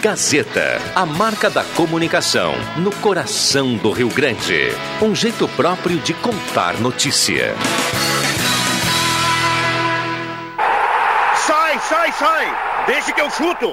Gazeta, a marca da comunicação no coração do Rio Grande. Um jeito próprio de contar notícia. Sai, sai, sai! Deixa que eu chuto!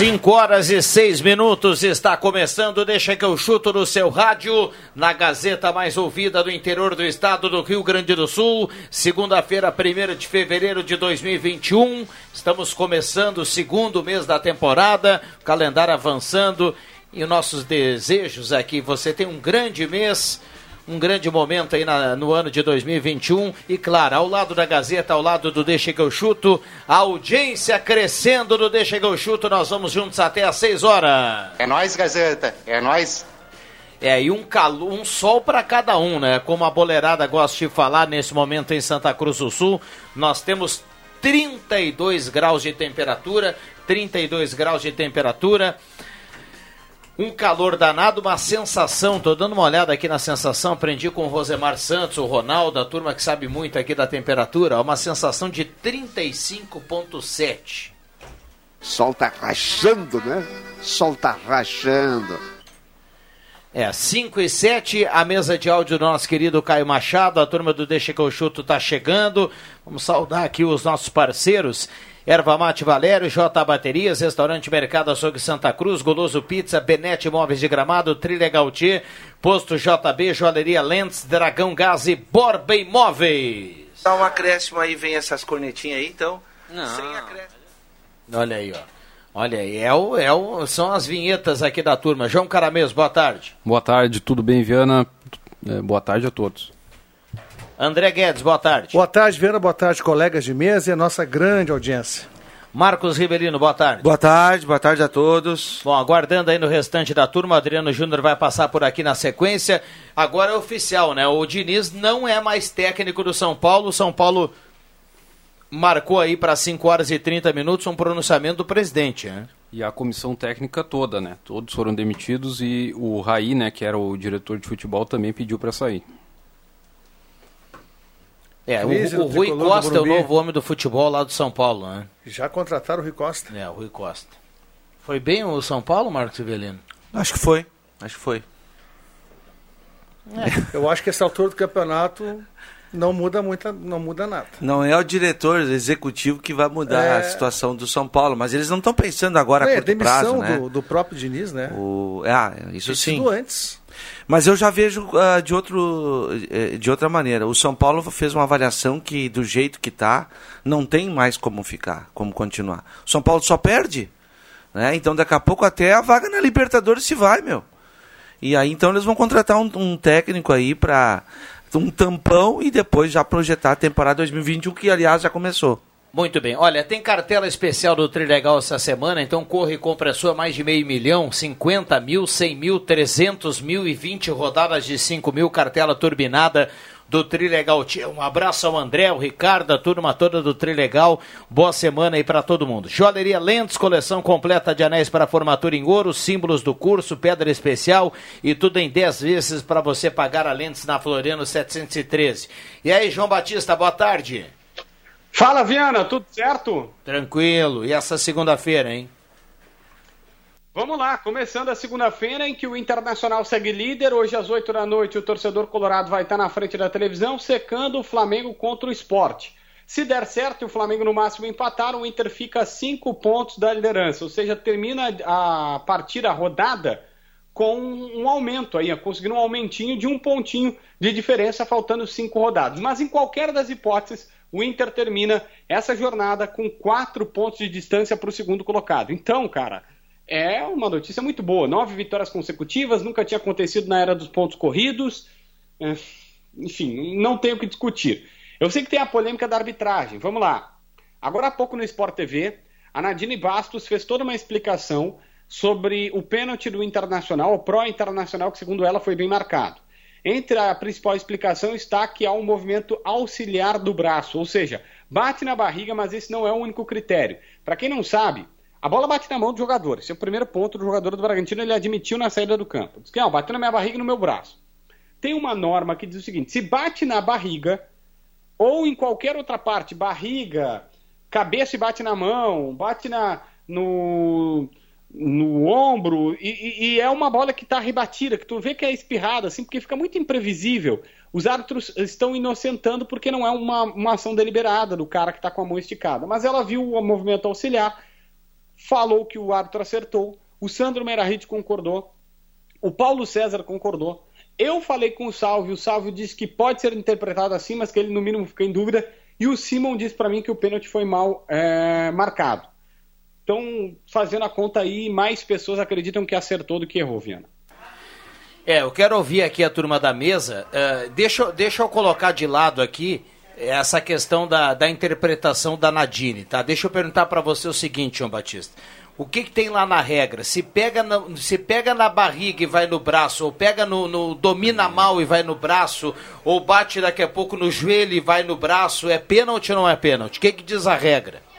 5 horas e 6 minutos está começando. Deixa que eu chuto no seu rádio, na Gazeta mais ouvida do interior do estado do Rio Grande do Sul. Segunda-feira, 1 de fevereiro de 2021. Estamos começando o segundo mês da temporada, o calendário avançando e os nossos desejos aqui. Você tem um grande mês um grande momento aí na, no ano de 2021. E claro, ao lado da Gazeta, ao lado do Deixa que eu chuto, a audiência crescendo do Deixa que eu chuto. Nós vamos juntos até às 6 horas. É nós, Gazeta. É nós. É, e um, calor, um sol para cada um, né? Como a boleirada gosta de falar nesse momento em Santa Cruz do Sul, nós temos 32 graus de temperatura, 32 graus de temperatura. Um calor danado, uma sensação. Tô dando uma olhada aqui na sensação. Aprendi com o Rosemar Santos, o Ronaldo, a turma que sabe muito aqui da temperatura. Uma sensação de 35,7. Sol tá rachando, né? Sol tá rachando. É, 5 e 7, a mesa de áudio do nosso querido Caio Machado, a turma do Deixa que eu chuto tá chegando. Vamos saudar aqui os nossos parceiros. Erva Mate Valério, J Baterias, Restaurante Mercado Açougue Santa Cruz, Goloso Pizza, Benete Móveis de Gramado, Trilha Gautier, Posto JB, Joalheria Lentes, Dragão Gás e Borba Imóveis. Dá um acréscimo aí, vem essas cornetinhas aí, então. Não. Sem acréscimo. Olha aí, ó. Olha aí, é o, é o, são as vinhetas aqui da turma. João Caramês, boa tarde. Boa tarde, tudo bem, Viana? É, boa tarde a todos. André Guedes, boa tarde. Boa tarde, Vera, boa tarde, colegas de mesa e a nossa grande audiência. Marcos Rivelino, boa tarde. Boa tarde, boa tarde a todos. Bom, aguardando aí no restante da turma, Adriano Júnior vai passar por aqui na sequência. Agora é oficial, né? O Diniz não é mais técnico do São Paulo. O São Paulo marcou aí para 5 horas e 30 minutos um pronunciamento do presidente, né? E a comissão técnica toda, né? Todos foram demitidos e o Raí, né, que era o diretor de futebol, também pediu para sair. É, o, o Rui Costa é o novo homem do futebol lá do São Paulo, né? Já contrataram o Rui Costa. É, o Rui Costa. Foi bem o São Paulo, Marcos Ivelino? Acho que foi. Acho que foi. É. Eu acho que essa altura do campeonato não muda muito, não muda nada. Não é o diretor executivo que vai mudar é... a situação do São Paulo, mas eles não estão pensando agora é, a curto prazo, né? Do, do próprio Diniz, né? O... Ah, isso sim. antes. Mas eu já vejo uh, de, outro, uh, de outra maneira. O São Paulo fez uma avaliação que, do jeito que está, não tem mais como ficar, como continuar. O São Paulo só perde. Né? Então, daqui a pouco, até a vaga na Libertadores se vai, meu. E aí, então, eles vão contratar um, um técnico aí para um tampão e depois já projetar a temporada 2021, que, aliás, já começou. Muito bem. Olha, tem cartela especial do Trilegal essa semana, então corre e compra a sua mais de meio milhão, 50 mil, 100 mil, 300 mil e 20 rodadas de 5 mil, cartela turbinada do Trilegal. Um abraço ao André, ao Ricardo, a turma toda do Trilegal. Boa semana aí para todo mundo. Joalheria Lentes, coleção completa de anéis para formatura em ouro, símbolos do curso, pedra especial e tudo em 10 vezes para você pagar a Lentes na Floriano 713. E aí, João Batista, boa tarde. Fala, Viana, tudo certo? Tranquilo. E essa segunda-feira, hein? Vamos lá, começando a segunda-feira em que o Internacional segue líder. Hoje às 8 da noite o torcedor colorado vai estar na frente da televisão secando o Flamengo contra o esporte. Se der certo e o Flamengo no máximo empatar, o Inter fica a 5 pontos da liderança, ou seja, termina a partir a rodada com um aumento aí, conseguindo um aumentinho de um pontinho de diferença, faltando cinco rodadas. Mas em qualquer das hipóteses, o Inter termina essa jornada com quatro pontos de distância para o segundo colocado. Então, cara, é uma notícia muito boa. Nove vitórias consecutivas, nunca tinha acontecido na era dos pontos corridos. É, enfim, não tenho o que discutir. Eu sei que tem a polêmica da arbitragem. Vamos lá. Agora há pouco no Sport TV, A Nadine Bastos fez toda uma explicação sobre o pênalti do Internacional, o pró-internacional, que segundo ela foi bem marcado. Entre a principal explicação está que há um movimento auxiliar do braço, ou seja, bate na barriga, mas esse não é o único critério. Para quem não sabe, a bola bate na mão do jogador. Esse é o primeiro ponto do jogador do Bragantino, ele admitiu na saída do campo. Diz que, não, bateu na minha barriga e no meu braço. Tem uma norma que diz o seguinte: se bate na barriga, ou em qualquer outra parte, barriga, cabeça e bate na mão, bate na, no, no ombro, e, e é uma bola que está rebatida, que tu vê que é espirrada, assim, porque fica muito imprevisível. Os árbitros estão inocentando porque não é uma, uma ação deliberada do cara que está com a mão esticada. Mas ela viu o movimento auxiliar, falou que o árbitro acertou, o Sandro Merahit concordou, o Paulo César concordou. Eu falei com o Salvio, o Salvio disse que pode ser interpretado assim, mas que ele no mínimo fica em dúvida. E o Simon disse para mim que o pênalti foi mal é, marcado. Então, fazendo a conta aí, mais pessoas acreditam que acertou do que errou, Viana. É, eu quero ouvir aqui a turma da mesa. Uh, deixa, deixa eu colocar de lado aqui essa questão da, da interpretação da Nadine, tá? Deixa eu perguntar para você o seguinte, João Batista. O que, que, tem lá na regra? Se pega na, se pega na barriga e vai no braço, ou pega no, no, domina mal e vai no braço, ou bate daqui a pouco no joelho e vai no braço, é pênalti ou não é pênalti? O que, que diz a regra?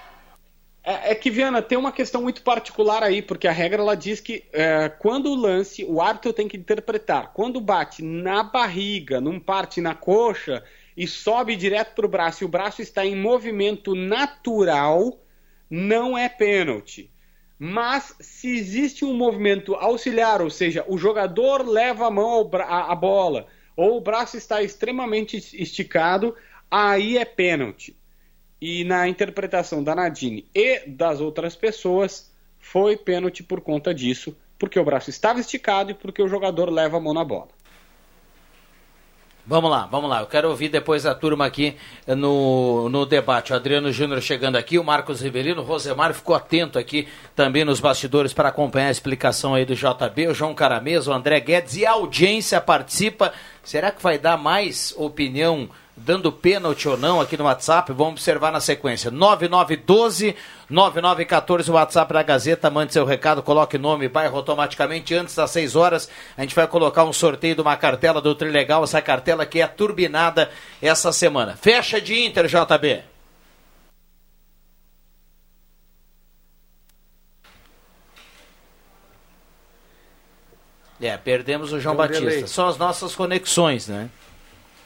É, é, que, Viana, tem uma questão muito particular aí, porque a regra ela diz que é, quando o lance, o árbitro tem que interpretar. Quando bate na barriga, num parte na coxa, e sobe direto para o braço, e o braço está em movimento natural, não é pênalti. Mas se existe um movimento auxiliar, ou seja, o jogador leva a mão à bola, ou o braço está extremamente esticado, aí é pênalti. E na interpretação da Nadine e das outras pessoas, foi pênalti por conta disso, porque o braço estava esticado e porque o jogador leva a mão na bola. Vamos lá, vamos lá. Eu quero ouvir depois a turma aqui no, no debate. O Adriano Júnior chegando aqui, o Marcos Rivelino, o Rosemar ficou atento aqui também nos bastidores para acompanhar a explicação aí do JB, o João Caramês, o André Guedes e a audiência participa. Será que vai dar mais opinião dando pênalti ou não aqui no WhatsApp, vamos observar na sequência. 9912 9914 o WhatsApp da Gazeta, mande seu recado, coloque nome e bairro automaticamente antes das 6 horas. A gente vai colocar um sorteio de uma cartela do Trilegal, essa cartela que é turbinada essa semana. Fecha de Inter, JB. É, perdemos o João Batista. São as nossas conexões, né?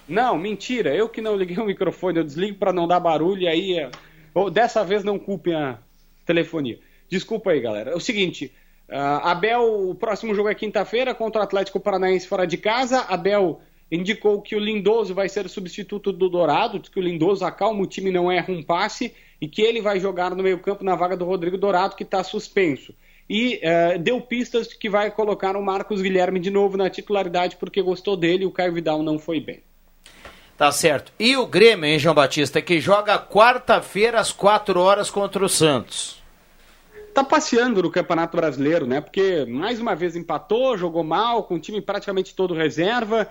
Não, mentira, eu que não liguei o microfone, eu desligo para não dar barulho e aí. É, ou dessa vez não culpem a telefonia. Desculpa aí, galera. É o seguinte. Uh, Abel, o próximo jogo é quinta-feira contra o Atlético Paranaense fora de casa. Abel indicou que o Lindoso vai ser o substituto do Dourado, que o Lindoso acalma o time, não erra um passe e que ele vai jogar no meio-campo na vaga do Rodrigo Dourado, que está suspenso. E uh, deu pistas de que vai colocar o Marcos Guilherme de novo na titularidade porque gostou dele e o Caio Vidal não foi bem. Tá certo. E o Grêmio, hein, João Batista, que joga quarta-feira às 4 horas contra o Santos. Tá passeando no Campeonato Brasileiro, né? Porque mais uma vez empatou, jogou mal, com o time praticamente todo reserva.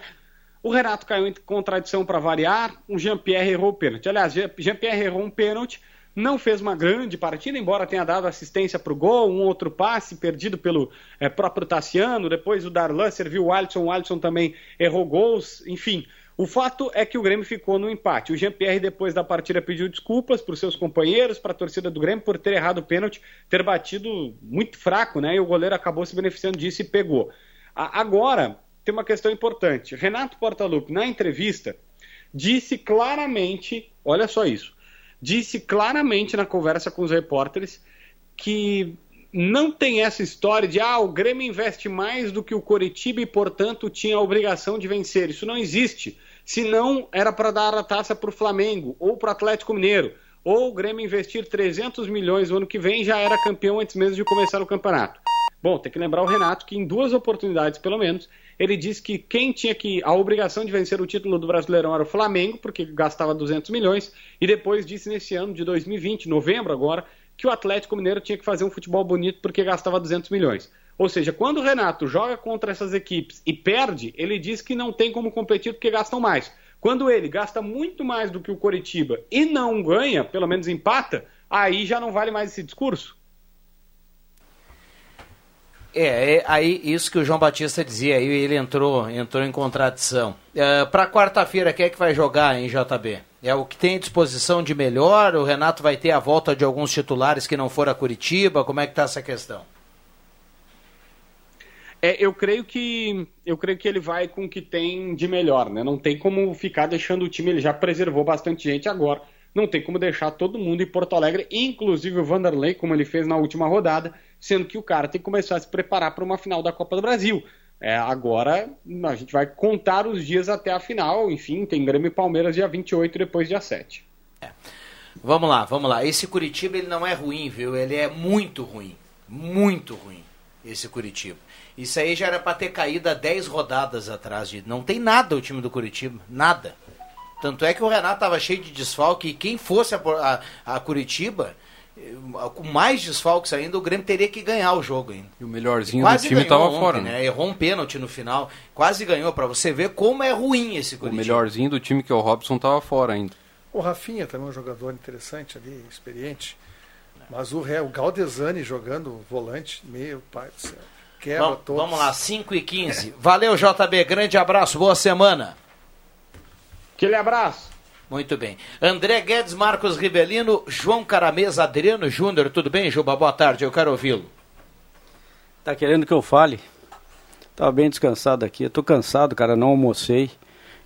O Renato caiu em contradição para variar. O Jean-Pierre errou o pênalti. Aliás, Jean-Pierre errou um pênalti, não fez uma grande partida, embora tenha dado assistência para o gol, um outro passe perdido pelo é, próprio Tassiano. Depois o Darlan serviu o Alisson, o Alisson também errou gols. Enfim, o fato é que o Grêmio ficou no empate. O Jean-Pierre, depois da partida, pediu desculpas para os seus companheiros, para a torcida do Grêmio, por ter errado o pênalti, ter batido muito fraco, né? E o goleiro acabou se beneficiando disso e pegou. Agora, tem uma questão importante. Renato Portaluppi, na entrevista, disse claramente: olha só isso, disse claramente na conversa com os repórteres que não tem essa história de ah, o Grêmio investe mais do que o Coritiba e, portanto, tinha a obrigação de vencer. Isso não existe. Se não, era para dar a taça para o Flamengo ou para o Atlético Mineiro. Ou o Grêmio investir 300 milhões no ano que vem já era campeão antes mesmo de começar o campeonato. Bom, tem que lembrar o Renato que em duas oportunidades, pelo menos, ele disse que quem tinha que a obrigação de vencer o título do Brasileirão era o Flamengo, porque gastava 200 milhões, e depois disse nesse ano de 2020, novembro agora, que o Atlético Mineiro tinha que fazer um futebol bonito porque gastava 200 milhões. Ou seja, quando o Renato joga contra essas equipes e perde, ele diz que não tem como competir porque gastam mais. Quando ele gasta muito mais do que o Coritiba e não ganha, pelo menos empata, aí já não vale mais esse discurso. É, é aí isso que o João Batista dizia, aí ele entrou, entrou em contradição. É, Para quarta-feira, quem é que vai jogar em JB? É o que tem disposição de melhor? O Renato vai ter a volta de alguns titulares que não foram a Curitiba? Como é que está essa questão? É, eu creio que eu creio que ele vai com o que tem de melhor, né? Não tem como ficar deixando o time, ele já preservou bastante gente agora. Não tem como deixar todo mundo em Porto Alegre, inclusive o Vanderlei, como ele fez na última rodada, sendo que o cara tem que começar a se preparar para uma final da Copa do Brasil. É, agora a gente vai contar os dias até a final, enfim, tem Grêmio e Palmeiras dia 28 e depois dia 7. É. Vamos lá, vamos lá. Esse Curitiba ele não é ruim, viu? Ele é muito ruim. Muito ruim, esse Curitiba. Isso aí já era para ter caído há 10 rodadas atrás. De... Não tem nada o time do Curitiba, nada. Tanto é que o Renato estava cheio de desfalque e quem fosse a, a, a Curitiba com mais desfalques ainda, o Grêmio teria que ganhar o jogo ainda. E o melhorzinho do time estava fora. Né? né? Errou um pênalti no final, quase ganhou, para você ver como é ruim esse Curitiba. O melhorzinho do time que é o Robson estava fora ainda. O Rafinha também é um jogador interessante ali, experiente. Mas o, o Galdesani jogando volante, meu pai do céu. Quebra vamos, todos. Vamos lá, 5 e 15. Valeu, JB. Grande abraço, boa semana. Aquele abraço. Muito bem. André Guedes, Marcos Rivelino, João Caramesa, Adriano Júnior. Tudo bem, Juba? Boa tarde, eu quero ouvi-lo. Tá querendo que eu fale? Tava bem descansado aqui. Eu tô cansado, cara, não almocei.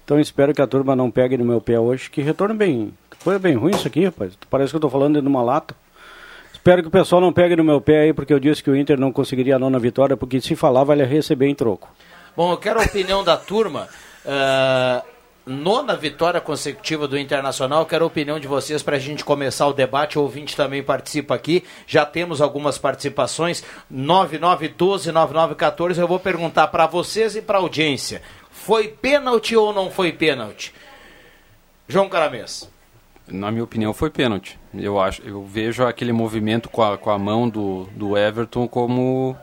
Então espero que a turma não pegue no meu pé hoje. Que retorno bem. Foi bem ruim isso aqui, rapaz. Parece que eu tô falando dentro de uma lata. Espero que o pessoal não pegue no meu pé aí, porque eu disse que o Inter não conseguiria a nona vitória, porque se falar, vai receber em troco. Bom, eu quero a opinião da turma. Uh nona vitória consecutiva do Internacional. Quero a opinião de vocês para a gente começar o debate. O ouvinte também participa aqui. Já temos algumas participações. 9912-9914. Eu vou perguntar para vocês e para a audiência: foi pênalti ou não foi pênalti? João Caramês. Na minha opinião, foi pênalti. Eu, acho, eu vejo aquele movimento com a, com a mão do, do Everton como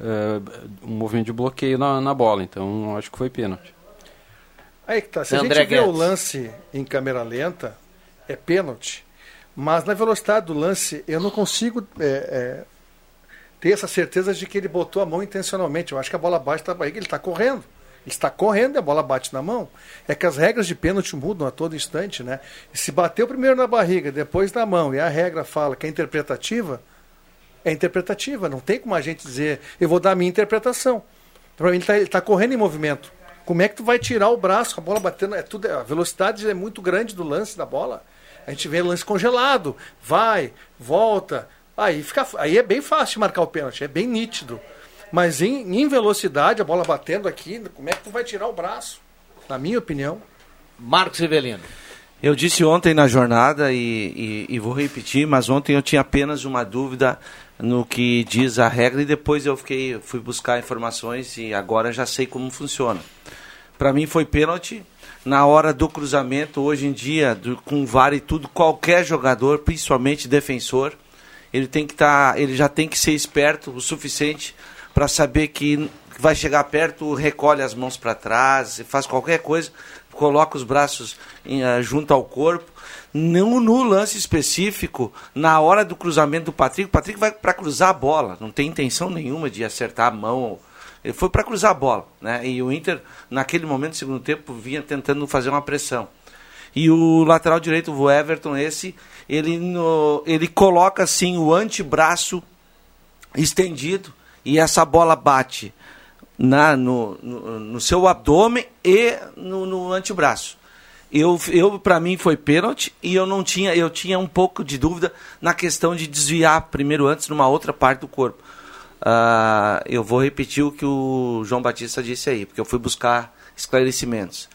uh, um movimento de bloqueio na, na bola. Então, acho que foi pênalti. Aí que tá. Se André a gente vê Guedes. o lance em câmera lenta, é pênalti. Mas na velocidade do lance, eu não consigo é, é, ter essa certeza de que ele botou a mão intencionalmente. Eu acho que a bola bate na barriga, ele está correndo. Ele está correndo e a bola bate na mão. É que as regras de pênalti mudam a todo instante, né? E se bateu primeiro na barriga, depois na mão, e a regra fala que é interpretativa, é interpretativa. Não tem como a gente dizer, eu vou dar a minha interpretação. Para mim, ele está tá correndo em movimento. Como é que tu vai tirar o braço com a bola batendo? É tudo, a velocidade é muito grande do lance da bola. A gente vê lance congelado, vai, volta. Aí, fica, aí é bem fácil marcar o pênalti, é bem nítido. Mas em, em velocidade, a bola batendo aqui, como é que tu vai tirar o braço? Na minha opinião. Marcos Rivelino. Eu disse ontem na jornada e, e, e, vou repetir, mas ontem eu tinha apenas uma dúvida no que diz a regra e depois eu fiquei, fui buscar informações e agora já sei como funciona. Para mim foi pênalti. Na hora do cruzamento, hoje em dia, do, com VAR e tudo, qualquer jogador, principalmente defensor, ele tem que estar, tá, ele já tem que ser esperto o suficiente para saber que vai chegar perto, recolhe as mãos para trás, faz qualquer coisa, coloca os braços em, uh, junto ao corpo. Não no lance específico, na hora do cruzamento do Patrick, o Patrick vai para cruzar a bola, não tem intenção nenhuma de acertar a mão ele foi para cruzar a bola, né? E o Inter, naquele momento, no segundo tempo, vinha tentando fazer uma pressão. E o lateral direito, o Everton, esse, ele, no, ele coloca assim o antebraço estendido e essa bola bate na, no, no, no seu abdômen e no, no antebraço. Eu, eu para mim foi pênalti e eu não tinha, eu tinha um pouco de dúvida na questão de desviar primeiro antes numa outra parte do corpo. Uh, eu vou repetir o que o João Batista disse aí, porque eu fui buscar esclarecimentos.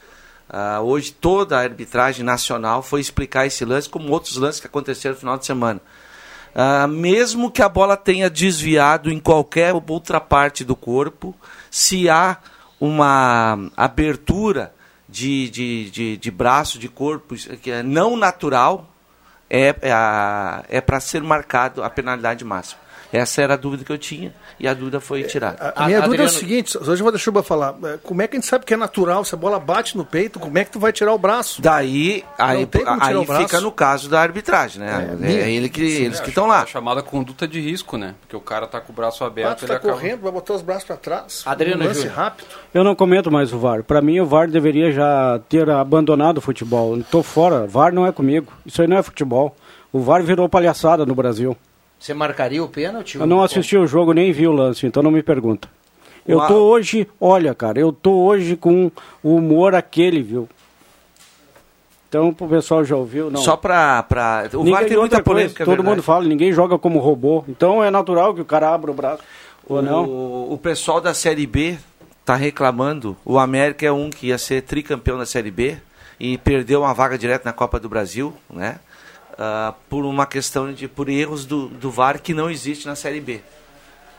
Uh, hoje toda a arbitragem nacional foi explicar esse lance, como outros lances que aconteceram no final de semana. Uh, mesmo que a bola tenha desviado em qualquer outra parte do corpo, se há uma abertura de, de, de, de braço, de corpo, que é não natural, é, é, é para ser marcado a penalidade máxima. Essa era a dúvida que eu tinha e a dúvida foi tirada. A, a minha a, dúvida Adriano... é o seguinte, hoje eu vou deixar o falar. É, como é que a gente sabe que é natural? Se a bola bate no peito, como é que tu vai tirar o braço? Daí, aí, aí fica no caso da arbitragem, né? É, é ele que, sim, eles que estão lá. É chamada conduta de risco, né? Porque o cara tá com o braço aberto. Ah, tu tá acaba... correndo, vai botar os braços para trás. Adriano um lance rápido. Eu não comento mais o VAR. Para mim, o VAR deveria já ter abandonado o futebol. Estou fora. VAR não é comigo. Isso aí não é futebol. O VAR virou palhaçada no Brasil. Você marcaria o pênalti? Eu não assisti o jogo, nem vi o lance, então não me pergunta. Eu tô hoje, olha, cara, eu tô hoje com o humor aquele, viu? Então, o pessoal já ouviu, não. Só pra. pra... O ninguém, VAR tem muita polêmica. Coisa, todo mundo fala, ninguém joga como robô. Então é natural que o cara abra o braço. O, ou não? O pessoal da Série B tá reclamando. O América é um que ia ser tricampeão da Série B e perdeu uma vaga direto na Copa do Brasil, né? Uh, por uma questão de por erros do, do VAR que não existe na Série B.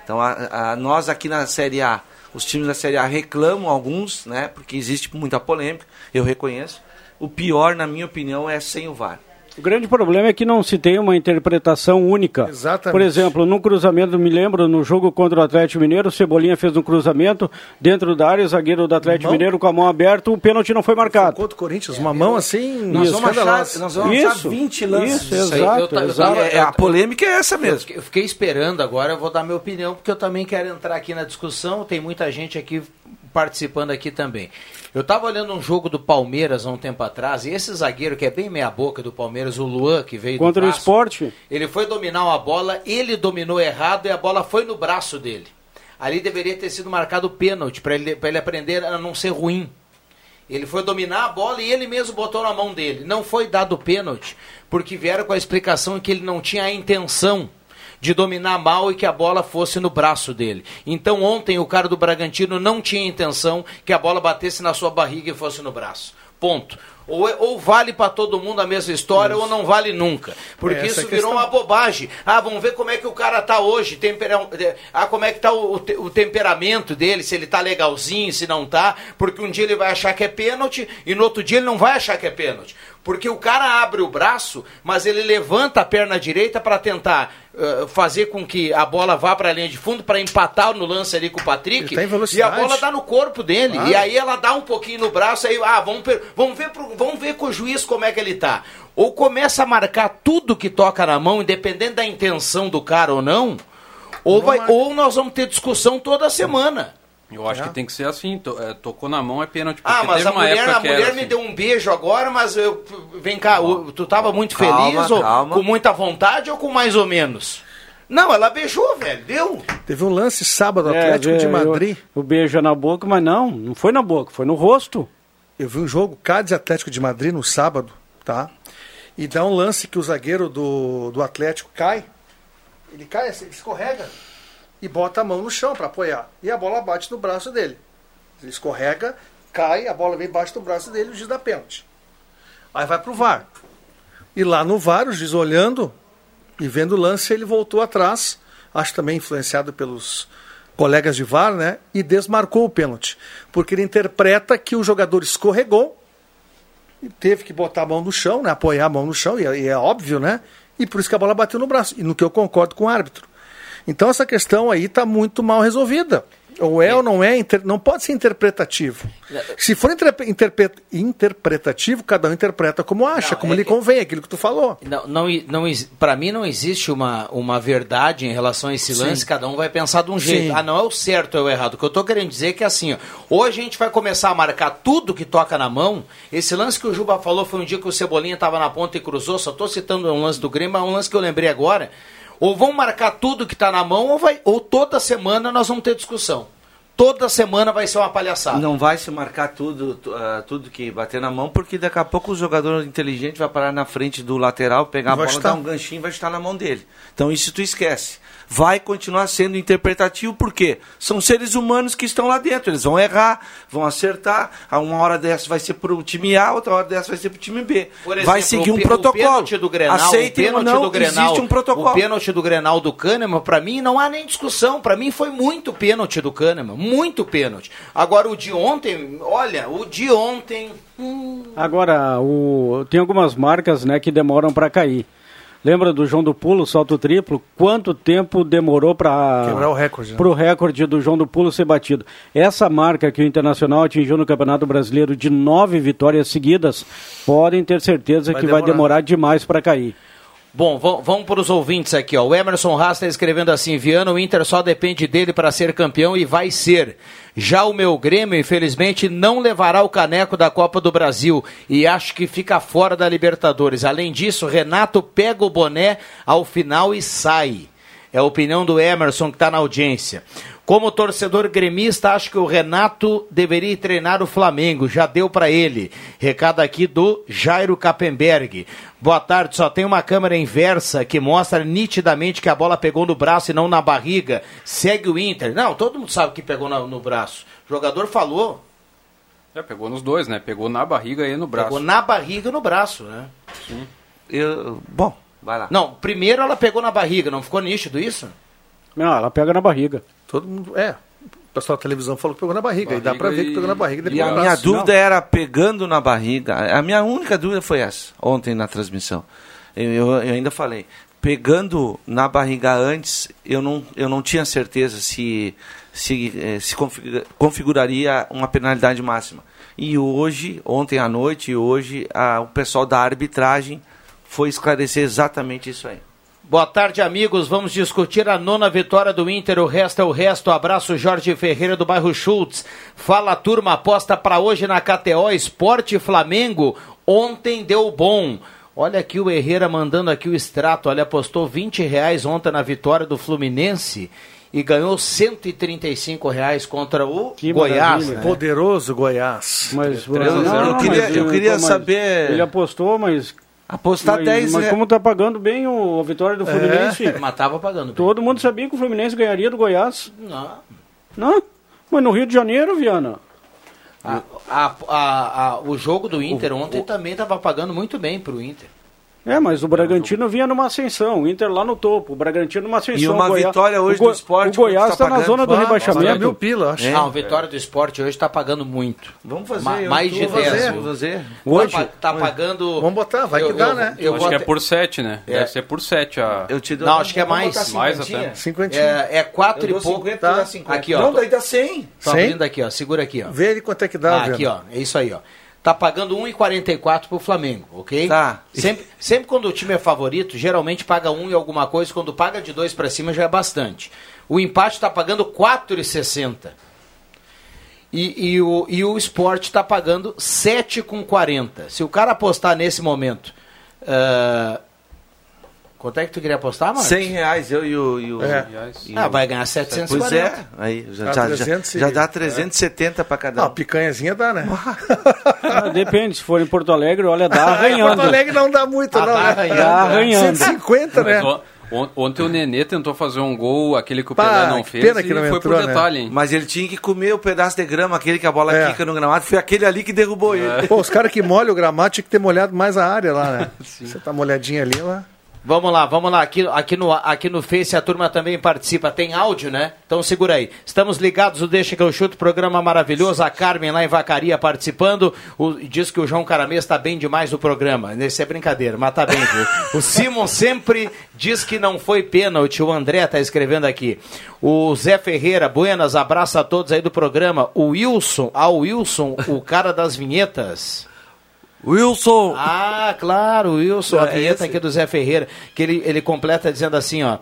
Então a, a, nós aqui na Série A, os times da Série A reclamam alguns, né? Porque existe muita polêmica, eu reconheço. O pior, na minha opinião, é sem o VAR. O grande problema é que não se tem uma interpretação única. Exatamente. Por exemplo, no cruzamento, me lembro, no jogo contra o Atlético Mineiro, o Cebolinha fez um cruzamento dentro da área, o zagueiro do Atlético mão? Mineiro com a mão aberta, o pênalti não foi marcado. Contra o Corinthians, uma mão assim, nós vamos achar, nós vamos isso, 20 lances. Isso, isso exato, eu, exato. É, a polêmica é essa mesmo. Eu fiquei esperando agora, eu vou dar minha opinião, porque eu também quero entrar aqui na discussão, tem muita gente aqui participando aqui também. Eu estava olhando um jogo do Palmeiras há um tempo atrás, e esse zagueiro que é bem meia boca do Palmeiras, o Luan, que veio Contra do braço, o esporte. Ele foi dominar uma bola, ele dominou errado e a bola foi no braço dele. Ali deveria ter sido marcado pênalti para ele, ele aprender a não ser ruim. Ele foi dominar a bola e ele mesmo botou na mão dele. Não foi dado pênalti, porque vieram com a explicação que ele não tinha a intenção de dominar mal e que a bola fosse no braço dele. Então ontem o cara do Bragantino não tinha intenção que a bola batesse na sua barriga e fosse no braço. Ponto. Ou, é, ou vale para todo mundo a mesma história isso. ou não vale nunca. Porque Essa isso virou uma bobagem. Ah, vamos ver como é que o cara tá hoje. Tempera... Ah, como é que tá o, o, temperamento dele, se ele tá legalzinho, se não tá. Porque um dia ele vai achar que é pênalti e no outro dia ele não vai achar que é pênalti. Porque o cara abre o braço, mas ele levanta a perna direita para tentar uh, fazer com que a bola vá para a linha de fundo para empatar no lance ali com o Patrick. Tá e a bola dá no corpo dele. E aí ela dá um pouquinho no braço, aí, ah, vamos, vamos, ver pro, vamos ver com o juiz como é que ele tá. Ou começa a marcar tudo que toca na mão, independente da intenção do cara ou não, ou, vai, ou nós vamos ter discussão toda semana. Eu acho é. que tem que ser assim, to, é, tocou na mão é pênalti. Ah, mas a mulher, a mulher me assim. deu um beijo agora, mas eu, vem cá, tu tava muito calma, feliz, calma. ou com muita vontade ou com mais ou menos? Não, ela beijou, velho, deu. Teve um lance sábado, é, Atlético de Madrid. Eu, o beijo é na boca, mas não, não foi na boca, foi no rosto. Eu vi um jogo Cádiz Atlético de Madrid no sábado, tá? E dá um lance que o zagueiro do, do Atlético cai. Ele cai assim, ele escorrega e bota a mão no chão para apoiar. E a bola bate no braço dele. Ele escorrega, cai, a bola vem embaixo do braço dele e o juiz dá pênalti. Aí vai pro VAR. E lá no VAR, o juiz olhando e vendo o lance, ele voltou atrás, acho também influenciado pelos colegas de VAR, né? E desmarcou o pênalti. Porque ele interpreta que o jogador escorregou e teve que botar a mão no chão, né? Apoiar a mão no chão, e é, e é óbvio, né? E por isso que a bola bateu no braço. E no que eu concordo com o árbitro. Então essa questão aí está muito mal resolvida. Ou é ou não é, não pode ser interpretativo. Se for interpretativo, cada um interpreta como acha, não, como é, lhe convém, aquilo que tu falou. Não, não, não para mim não existe uma, uma verdade em relação a esse lance, Sim. cada um vai pensar de um jeito. Sim. Ah, não é o certo ou é o errado. O que eu estou querendo dizer é que assim, ó, ou a gente vai começar a marcar tudo que toca na mão. Esse lance que o Juba falou foi um dia que o Cebolinha estava na ponta e cruzou, só estou citando um lance do Grêmio, mas é um lance que eu lembrei agora. Ou vão marcar tudo que está na mão, ou, vai, ou toda semana nós vamos ter discussão. Toda semana vai ser uma palhaçada. Não vai se marcar tudo, uh, tudo que bater na mão, porque daqui a pouco o jogador inteligente vai parar na frente do lateral, pegar a bola, estar... dar um ganchinho e vai estar na mão dele. Então isso tu esquece vai continuar sendo interpretativo, porque são seres humanos que estão lá dentro. Eles vão errar, vão acertar. A uma hora dessa vai ser para o time A, outra hora dessa vai ser para o time B. Exemplo, vai seguir um o protocolo. O do Grenal, Aceitem o ou não, do Grenal, existe um protocolo. O pênalti do Grenal do Kahneman, para mim, não há nem discussão. Para mim foi muito pênalti do Kahneman, muito pênalti. Agora, o de ontem, olha, o de ontem... Hum... Agora, o... tem algumas marcas né, que demoram para cair. Lembra do João do Pulo, salto triplo? Quanto tempo demorou para quebrar o recorde? Né? Para o recorde do João do Pulo ser batido. Essa marca que o Internacional atingiu no Campeonato Brasileiro de nove vitórias seguidas, podem ter certeza vai que demorar. vai demorar demais para cair. Bom, vamos para os ouvintes aqui. Ó. O Emerson Haas está escrevendo assim: Viana, o Inter só depende dele para ser campeão e vai ser. Já o meu Grêmio, infelizmente, não levará o caneco da Copa do Brasil e acho que fica fora da Libertadores. Além disso, Renato pega o boné ao final e sai. É a opinião do Emerson que está na audiência. Como torcedor gremista, acho que o Renato deveria treinar o Flamengo. Já deu para ele. Recado aqui do Jairo Kappenberg. Boa tarde. Só tem uma câmera inversa que mostra nitidamente que a bola pegou no braço e não na barriga. Segue o Inter. Não, todo mundo sabe que pegou no, no braço. O jogador falou. É, pegou nos dois, né? Pegou na barriga e no braço. Pegou na barriga e no braço, né? Sim. Eu, bom, vai lá. Não, primeiro ela pegou na barriga, não ficou nítido isso? Não, ela pega na barriga. Todo mundo. É. O pessoal da televisão falou que pegou na barriga. barriga e dá pra ver que pegou na barriga. E a minha dúvida era pegando na barriga. A minha única dúvida foi essa, ontem na transmissão. Eu, eu, eu ainda falei. Pegando na barriga antes, eu não, eu não tinha certeza se, se, eh, se configura, configuraria uma penalidade máxima. E hoje, ontem à noite e hoje, a, o pessoal da arbitragem foi esclarecer exatamente isso aí. Boa tarde, amigos. Vamos discutir a nona vitória do Inter. O resto é o resto. Abraço, Jorge Ferreira do bairro Schultz. Fala, turma. Aposta para hoje na KTO Esporte Flamengo. Ontem deu bom. Olha aqui o Herrera mandando aqui o extrato. Olha, apostou 20 reais ontem na vitória do Fluminense e ganhou 135 reais contra o que Goiás. Né? Poderoso Goiás. Mas, não, eu queria, eu queria saber. Ele apostou, mas Apostar mas, 10 Mas como tá pagando bem o, a vitória do Fluminense? É, mas tava pagando bem. Todo mundo sabia que o Fluminense ganharia do Goiás. Não. Não? Mas no Rio de Janeiro, Viana. A, a, a, o jogo do Inter ontem o, também estava pagando muito bem para o Inter. É, mas o Bragantino vinha numa ascensão, o Inter lá no topo, o Bragantino numa ascensão. E uma Goiás, vitória hoje do esporte. O Goiás está tá na zona do rebaixamento. mil pila, acho. É. Não, a vitória do esporte hoje está pagando muito. Vamos fazer. Ma mais de 10. Fazer, vamos fazer. Hoje está tá pagando. Vamos botar, vai eu, que dá, eu, né? Eu acho que é por 7, né? É. Deve ser por 7. A... Eu te dou Não, acho que é mais. Mais até. 50. É, é 4 e pouco. Tá. Aqui, ó. Não, daí dá 100. Tá abrindo aqui, ó. Segura aqui, ó. Vê ele quanto é que dá, ah, Aqui, ó. É isso aí, ó tá pagando 1,44 pro Flamengo, ok? Tá. Sempre, sempre quando o time é favorito, geralmente paga um e alguma coisa, quando paga de dois para cima já é bastante. O empate está pagando 4,60. E, e, o, e o esporte está pagando 7,40. Se o cara apostar nesse momento. Uh, Quanto é que tu queria apostar, mano? 100 reais, eu e o. E o é. e ah, vai ganhar 740. Pois é, aí já, já, já, já dá 370 é. para cada um. Não, picanhazinha dá, né? ah, depende, se for em Porto Alegre, olha, dá arranhando. Porto Alegre não dá muito, ah, não. Dá né? arranhando. Dá arranhando. 150, né? Ontem o Nenê tentou fazer um gol, aquele que o Pelé não fez, pena que não foi entrou, por né? detalhe, né? Mas ele tinha que comer o pedaço de grama, aquele que a bola é. quica no gramado, foi aquele ali que derrubou é. ele. Pô, os caras que molham o gramado tinha que ter molhado mais a área lá, né? Você tá molhadinho ali, lá. Vamos lá, vamos lá. Aqui, aqui, no, aqui no Face a turma também participa. Tem áudio, né? Então segura aí. Estamos ligados no Deixa que eu chuto, programa maravilhoso. A Carmen lá em Vacaria participando. O, diz que o João Caramês está bem demais no programa. Isso é brincadeira, mas tá bem, viu? O Simon sempre diz que não foi pênalti. O André tá escrevendo aqui. O Zé Ferreira, buenas, abraço a todos aí do programa. O Wilson, ao Wilson, o cara das vinhetas. Wilson! Ah, claro, Wilson, a é vinheta aqui do Zé Ferreira, que ele, ele completa dizendo assim, ó.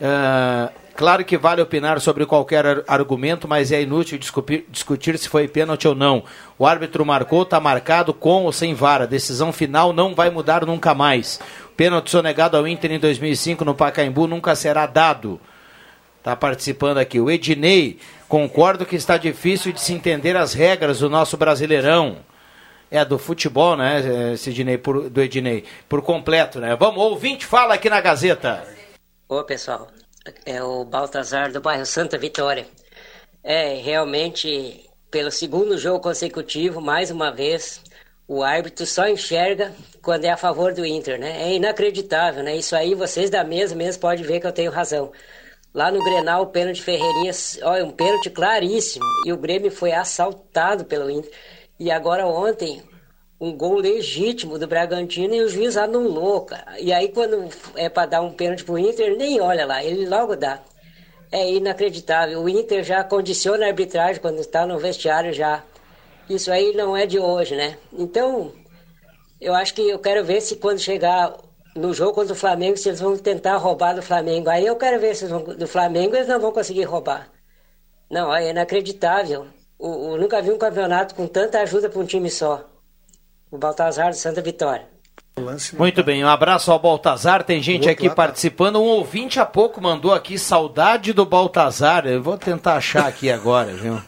Uh, claro que vale opinar sobre qualquer argumento, mas é inútil discutir, discutir se foi pênalti ou não. O árbitro marcou, está marcado com ou sem vara. Decisão final não vai mudar nunca mais. Pênalti sonegado ao Inter em 2005 no Pacaembu nunca será dado. Está participando aqui. O Ednei, concordo que está difícil de se entender as regras do nosso Brasileirão. É, do futebol, né, Sidney, por, do Ednei, por completo, né? Vamos, ouvinte, fala aqui na Gazeta. Ô, pessoal, é o Baltazar do bairro Santa Vitória. É, realmente, pelo segundo jogo consecutivo, mais uma vez, o árbitro só enxerga quando é a favor do Inter, né? É inacreditável, né? Isso aí, vocês da mesa mesmo podem ver que eu tenho razão. Lá no Grenal, o pênalti Ferreirinha, olha, um pênalti claríssimo. E o Grêmio foi assaltado pelo Inter. E agora ontem, um gol legítimo do Bragantino e o juiz anulou, cara. E aí quando é para dar um pênalti pro Inter, nem olha lá, ele logo dá. É inacreditável. O Inter já condiciona a arbitragem quando está no vestiário já. Isso aí não é de hoje, né? Então, eu acho que eu quero ver se quando chegar no jogo contra o Flamengo, se eles vão tentar roubar do Flamengo. Aí eu quero ver se vão, do Flamengo eles não vão conseguir roubar. Não, é inacreditável. O, o, nunca vi um campeonato com tanta ajuda para um time só. O Baltazar do Santa Vitória. Muito bem, um abraço ao Baltazar. Tem gente aqui tá. participando. Um ouvinte há pouco mandou aqui saudade do Baltazar. Eu vou tentar achar aqui agora, viu?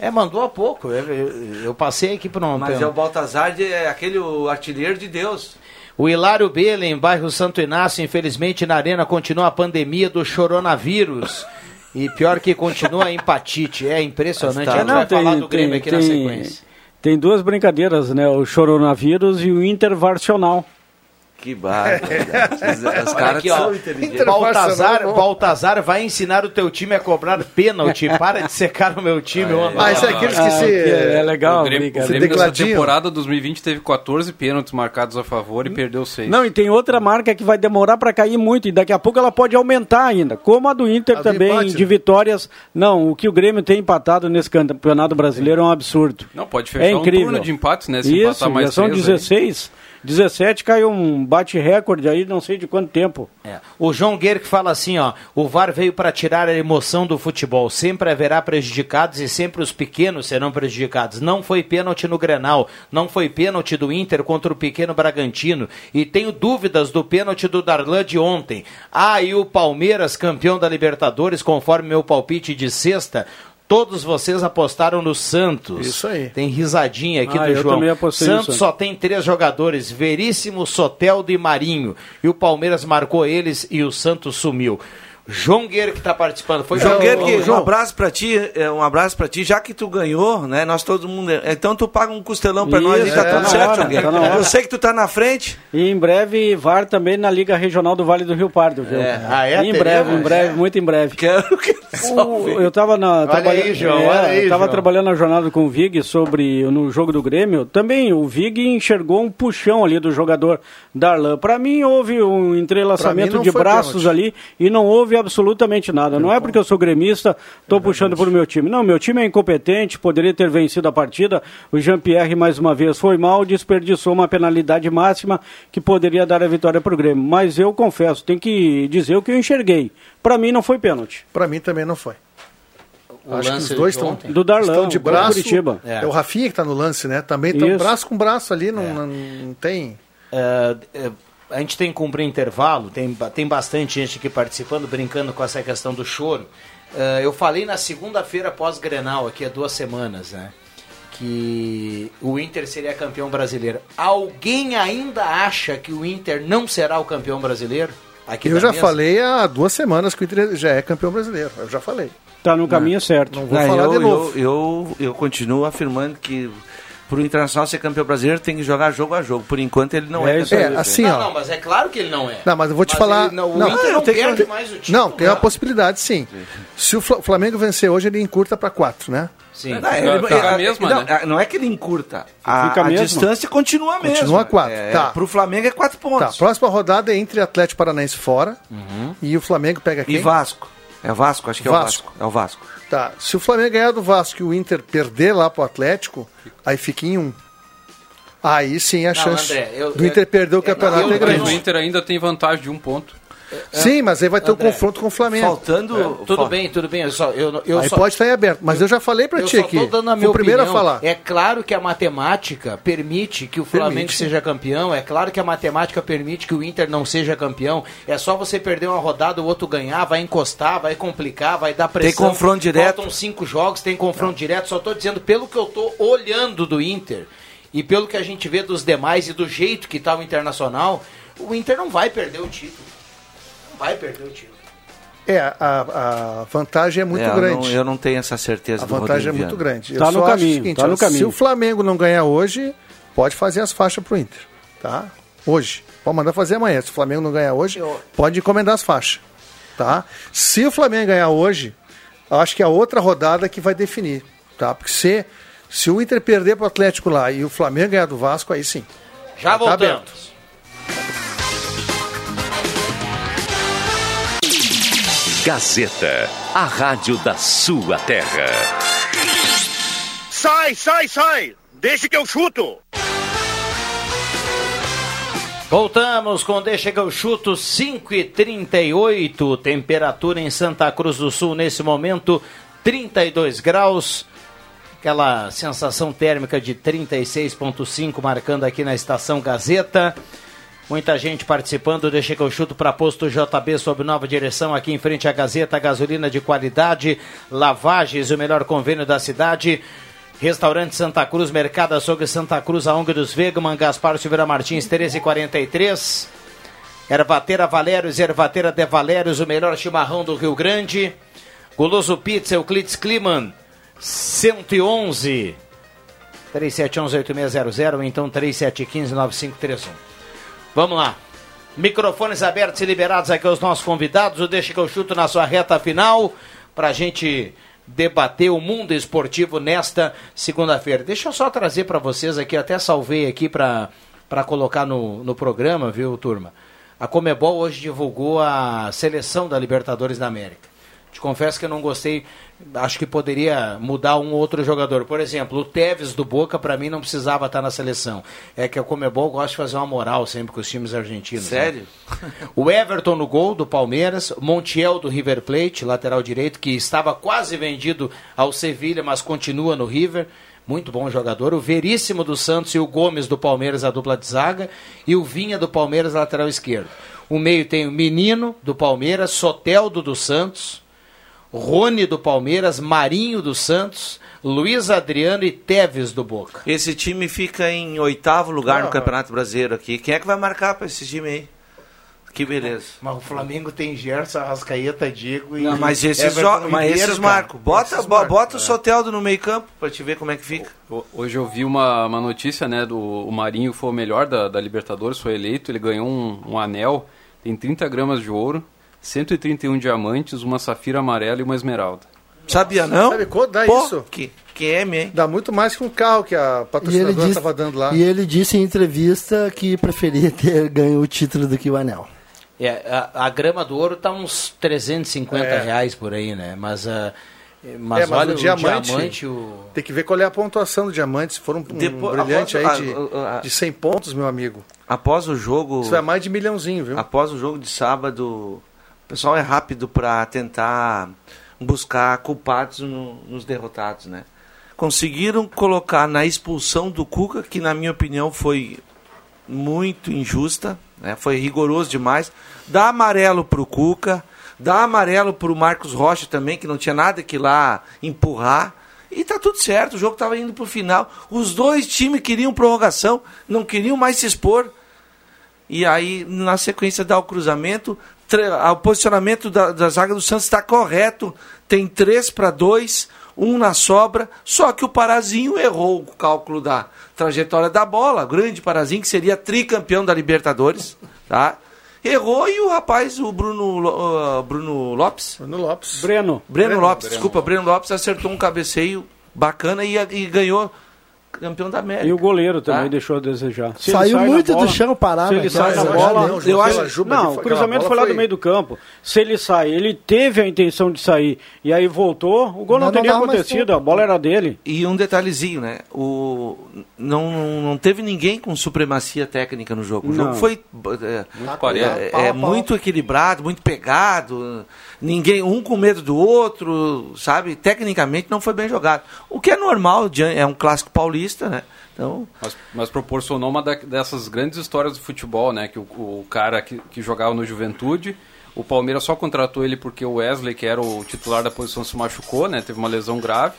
É, mandou há pouco. Eu, eu, eu passei aqui para um. Mas é o Baltazar, de, é aquele o artilheiro de Deus. O Hilário Belen, bairro Santo Inácio, infelizmente na arena continua a pandemia do coronavírus. E pior que continua a empatite. É impressionante. Tá. A gente não, vai tem, falar do Grêmio tem, aqui tem, na sequência. Tem duas brincadeiras, né? O coronavírus e o intervarcional. Que barra. Os caras aqui, ó, Baltazar, Baltazar vai ensinar o teu time a cobrar pênalti. Para de secar o meu time. Ah, é. ah isso é aqueles que ah, se... É, é legal. O Grêmio, o Grêmio nessa temporada 2020 teve 14 pênaltis marcados a favor e hum. perdeu 6. Não, e tem outra marca que vai demorar para cair muito e daqui a pouco ela pode aumentar ainda. Como a do Inter a também, empate, de né? vitórias. Não, o que o Grêmio tem empatado nesse campeonato brasileiro é um absurdo. Não, pode fechar é incrível. um turno de empates, né? Se Isso, empatar mais já são 16. Aí. 17 caiu um bate-recorde aí, não sei de quanto tempo. É. O João Guerre fala assim, ó, o VAR veio para tirar a emoção do futebol. Sempre haverá prejudicados e sempre os pequenos serão prejudicados. Não foi pênalti no Grenal, não foi pênalti do Inter contra o pequeno Bragantino e tenho dúvidas do pênalti do Darlan de ontem. Ah, e o Palmeiras, campeão da Libertadores, conforme meu palpite de sexta, Todos vocês apostaram no Santos. Isso aí. Tem risadinha aqui ah, do João. Santos só tem três jogadores: Veríssimo, Soteldo e Marinho. E o Palmeiras marcou eles e o Santos sumiu. João que está participando. Foi João um abraço para ti, é, um abraço para ti, já que tu ganhou, né? Nós todo mundo, então tu paga um costelão para nós e tá é, tudo certo, hora, tá Eu sei que tu tá na frente. E em breve VAR também na Liga Regional do Vale do Rio Pardo, viu? É. Ah, é? Em breve, em breve, muito em breve. Quero que o, eu estava na trabalhando, aí, João, é, aí, tava João. trabalhando na jornada com o Vig sobre no jogo do Grêmio. Também o Vig enxergou um puxão ali do jogador Darlan. Para mim houve um entrelaçamento de braços pênalti. ali e não houve absolutamente nada. Não é porque eu sou gremista, estou é puxando para o meu time. Não, meu time é incompetente, poderia ter vencido a partida. O Jean-Pierre, mais uma vez, foi mal, desperdiçou uma penalidade máxima que poderia dar a vitória para o Grêmio. Mas eu confesso, tem que dizer o que eu enxerguei. Para mim não foi pênalti. Para mim também não foi. O Acho que os dois estão, do estão de braço. Curitiba. É. é. o Rafinha que está no lance, né? Também estão braço com braço ali, não, é. não, não tem. É, é a gente tem que cumprir intervalo, tem, tem bastante gente aqui participando, brincando com essa questão do choro. Uh, eu falei na segunda-feira pós-Grenal, aqui há duas semanas, né? Que o Inter seria campeão brasileiro. Alguém ainda acha que o Inter não será o campeão brasileiro? Aqui eu já mesa? falei há duas semanas que o Inter já é campeão brasileiro. Eu já falei. Está no caminho não, certo. Não vou não, falar eu, de novo. Eu, eu, eu continuo afirmando que para o Internacional ser campeão brasileiro tem que jogar jogo a jogo. Por enquanto ele não é, é campeão é, assim, não, ó. não, mas é claro que ele não é. Não, mas eu vou te mas falar. Ele, não, o não, Inter não, tem perde que... mais o título. Não, tem uma possibilidade sim. sim. Se o Flamengo vencer hoje, ele encurta para quatro, né? Sim. Não, ele, fica a mesma, não, né? não é que ele encurta. A, a, a distância continua mesmo. Continua quatro. É, tá. Para o Flamengo é quatro pontos. Tá. Próxima rodada é entre Atlético Paranaense fora uhum. e o Flamengo pega quem? E Vasco. É Vasco, acho que Vasco. é o Vasco. É o Vasco. Tá. Se o Flamengo ganhar do Vasco e o Inter perder lá pro Atlético, aí fica em um. Aí sim a não, chance André, eu, do Inter perder o campeonato é grande. O Inter ainda tem vantagem de um ponto. É, sim, mas aí vai ter André, um confronto com o Flamengo. Faltando. É, tudo bem, tudo bem. Eu só, eu, eu aí só, pode estar aberto. Mas eu já falei para ti aqui. Dando a minha o primeiro a falar. É claro que a matemática permite que o Flamengo permite. seja campeão. É claro que a matemática permite que o Inter não seja campeão. É só você perder uma rodada, o outro ganhar, vai encostar, vai complicar, vai dar pressão. Tem confronto direto. Faltam cinco jogos, tem confronto não. direto. Só estou dizendo, pelo que eu estou olhando do Inter e pelo que a gente vê dos demais e do jeito que está o Internacional, o Inter não vai perder o título. Vai perder o título. É, a, a vantagem é muito é, grande. Eu não, eu não, tenho essa certeza. A vantagem é muito grande. Está no, caminho, seguinte, tá no caminho. Se o Flamengo não ganhar hoje, pode fazer as faixas para o Inter. Tá? Hoje. Pode mandar fazer amanhã. Se o Flamengo não ganhar hoje, eu... pode encomendar as faixas. Tá? Se o Flamengo ganhar hoje, acho que é a outra rodada que vai definir. Tá? Porque se Se o Inter perder pro Atlético lá e o Flamengo ganhar do Vasco, aí sim. Já tá voltamos. Gazeta, a rádio da sua terra. Sai, sai, sai! Deixa que eu chuto! Voltamos com Deixa que eu chuto 5 e 38 temperatura em Santa Cruz do Sul nesse momento 32 graus. Aquela sensação térmica de 36,5 marcando aqui na estação Gazeta. Muita gente participando, deixa que eu chuto para posto JB sob nova direção aqui em frente à Gazeta, gasolina de qualidade, lavagens, o melhor convênio da cidade. Restaurante Santa Cruz, Mercado Açougue Santa Cruz, a ONG dos Vegaman, Gaspar Silveira Martins, 1343. Ervateira Valérios, Ervateira de Valérios, o melhor chimarrão do Rio Grande. Goloso Pizza, Euclides Kliman, 111. 3711-8600 ou então 3715-9531. Vamos lá. Microfones abertos e liberados aqui aos nossos convidados. O Deixa que eu chuto na sua reta final para a gente debater o mundo esportivo nesta segunda-feira. Deixa eu só trazer para vocês aqui, até salvei aqui para colocar no, no programa, viu, turma? A Comebol hoje divulgou a seleção da Libertadores da América. Te confesso que eu não gostei, acho que poderia mudar um outro jogador. Por exemplo, o Tevez do Boca, para mim, não precisava estar na seleção. É que a Comebol gosta de fazer uma moral sempre com os times argentinos. Né? Sério? Né? O Everton no gol do Palmeiras, Montiel do River Plate, lateral direito, que estava quase vendido ao Sevilha, mas continua no River. Muito bom jogador. O Veríssimo do Santos e o Gomes do Palmeiras, a dupla de zaga. E o Vinha do Palmeiras, lateral esquerdo. O meio tem o Menino do Palmeiras, Soteldo do Santos. Rony do Palmeiras, Marinho do Santos, Luiz Adriano e Teves do Boca. Esse time fica em oitavo lugar no Campeonato Brasileiro aqui. Quem é que vai marcar para esse time aí? Que beleza. Mas o Flamengo tem Gerson, Arrascaeta, Diego e. Não, mas esses, jo... mas esses Marco. Bota, esses marco, bota é. o Soteldo no meio-campo para te ver como é que fica. Hoje eu vi uma, uma notícia, né? Do o Marinho foi o melhor da, da Libertadores, foi eleito. Ele ganhou um, um anel, tem 30 gramas de ouro. 131 diamantes, uma safira amarela e uma esmeralda. Sabia não? Sabe quanto dá Pô, isso? Que, que é, hein? Dá muito mais que um carro que a patrocinadora estava dando lá. E ele disse em entrevista que preferia ter ganho o título do que o anel. É, a, a grama do ouro tá uns 350 é. reais por aí, né? Mas, uh, mas, é, mas olha o, o diamante, diamante o... Tem que ver qual é a pontuação do diamante. Se for um, Depois, um brilhante após, aí de, a, a, de 100 pontos, meu amigo. Após o jogo... Isso é mais de milhãozinho, viu? Após o jogo de sábado pessoal é rápido para tentar buscar culpados no, nos derrotados, né? Conseguiram colocar na expulsão do Cuca, que na minha opinião foi muito injusta, né? foi rigoroso demais. Dá amarelo para o Cuca, dá amarelo para o Marcos Rocha também, que não tinha nada que lá empurrar. E tá tudo certo, o jogo estava indo para o final. Os dois times queriam prorrogação, não queriam mais se expor. E aí, na sequência, dá o cruzamento, o posicionamento da, da zaga do Santos está correto. Tem 3 para 2, um na sobra. Só que o Parazinho errou o cálculo da trajetória da bola. Grande Parazinho, que seria tricampeão da Libertadores. Tá? Errou e o rapaz, o Bruno, uh, Bruno Lopes. Bruno Lopes. Breno. Breno, Breno Lopes, Breno. desculpa, Breno Lopes acertou um cabeceio bacana e, e ganhou campeão da América. E o goleiro também tá? deixou a desejar. Se Saiu muito bola, do chão parado. Se ele sai na bola, não, eu acho. Não, o cruzamento foi lá do meio do campo. Se ele sai, ele teve a intenção de sair e aí voltou, o gol não, não teria acontecido, a bola era dele. E um detalhezinho, né? O não, não teve ninguém com supremacia técnica no jogo. O jogo foi é, muito, é, é, é muito equilibrado, muito pegado. Ninguém um com medo do outro, sabe? Tecnicamente não foi bem jogado. O que é normal, é um clássico paulista né? Então... Mas, mas proporcionou uma da, dessas grandes histórias do futebol, né? Que o, o cara que, que jogava no Juventude, o Palmeiras só contratou ele porque o Wesley, que era o titular da posição, se machucou, né? Teve uma lesão grave.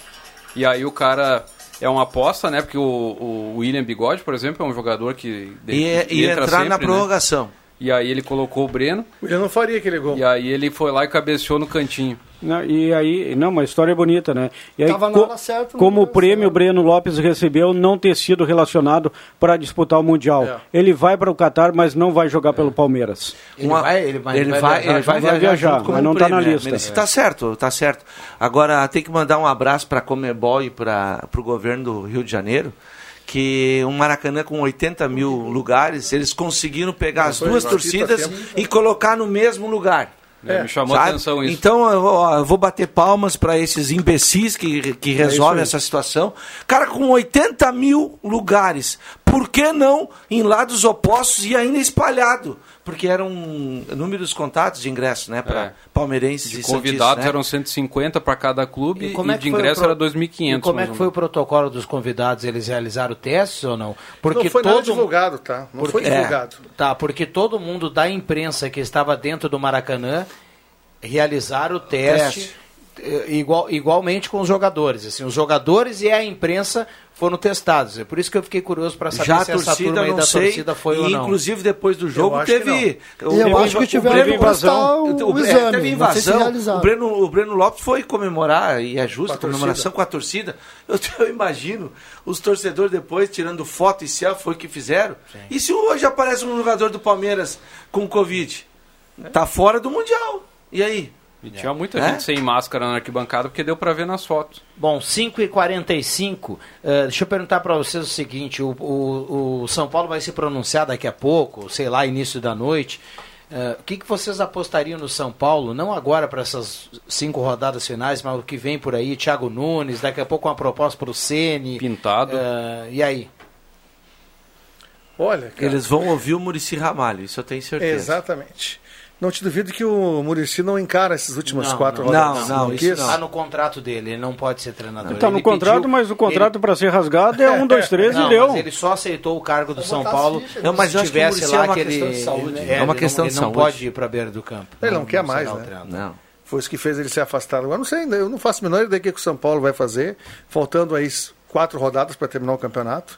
E aí o cara é uma aposta, né? Porque o, o William Bigode, por exemplo, é um jogador que e, e entrar sempre, na né? prorrogação. Né? E aí ele colocou o Breno. Eu não faria aquele gol. E aí ele foi lá e cabeceou no cantinho. Não, e aí, não, uma história bonita, né? E aí, Tava na hora certa, como o prêmio o Breno Lopes recebeu não ter sido relacionado para disputar o Mundial. É. Ele vai para o Catar, mas não vai jogar pelo Palmeiras. Ele vai, ele vai, ele vai, viajar, ele vai viajar, viajar, mas não tá prêmio, na é, lista. merecido. Tá certo, tá certo. Agora tem que mandar um abraço para a Comebol e para o governo do Rio de Janeiro, que um Maracanã com 80 mil lugares, eles conseguiram pegar as duas torcidas situação. e colocar no mesmo lugar. É, me chamou a Sabe? atenção isso. Então eu vou, eu vou bater palmas para esses imbecis que, que resolvem aí. essa situação. Cara, com 80 mil lugares, por que não em lados opostos e ainda espalhado? Porque eram números contatos de ingressos, né? Para É. palmeirenses De e convidados né? eram 150 para cada clube E e, como é que de foi o ingresso pro- era 2.500. E como é que foi o protocolo dos convidados? Eles realizaram testes ou não? Porque não foi nada todo divulgado, tá? Não foi Porque- divulgado. Tá, porque todo mundo da imprensa que estava dentro do Maracanã realizaram o teste, Teste. Eh, igual, igualmente com os jogadores. Assim, os jogadores e a imprensa foram testados. É por isso que eu fiquei curioso para saber Já a se essa torcida, turma aí da sei. torcida foi e, ou não. Inclusive, depois do jogo, teve. Eu teve- acho que tiveram Breno- que prestar o, o- o é, teve se invasão. o, Breno, o Breno Lopes foi comemorar, e é justo, Com a comemoração com a torcida. Eu, eu imagino os torcedores depois tirando foto e selfie, foi o que fizeram. E se hoje aparece um jogador do Palmeiras com Covid? Tá fora do Mundial. E aí? E tinha muita É? gente sem máscara na arquibancada porque deu para ver nas fotos. Bom, 5h45, eh, deixa eu perguntar para vocês o seguinte, o, o, o São Paulo vai se pronunciar daqui a pouco, sei lá, início da noite. Eh, o que, que vocês apostariam no São Paulo, não agora para essas cinco rodadas finais, mas o que vem por aí, Thiago Nunes, daqui a pouco uma proposta para o Ceni. Pintado. eh, e aí? Olha, cara, Eles vão ouvir o Murici Ramalho, isso eu tenho certeza. exatamente. Não te duvido que o Murici não encara essas últimas Não, quatro não, rodadas. não, não, quis. isso não. Está no contrato dele, ele não pode ser treinador. Está no Ele contrato, pediu- mas o contrato para ser rasgado é um, dois, três Não, e deu. mas ele só aceitou o cargo do São Paulo Não, mas se tivesse Muricy lá é uma que ele... questão de saúde. É, É uma ele questão não, de ele não saúde. pode ir para a beira do campo. Ele não quer mais, né? Não. Foi isso que fez ele se afastar. Agora não sei ainda, eu não faço a menor ideia do que que o São Paulo vai fazer, faltando aí quatro rodadas para terminar o campeonato.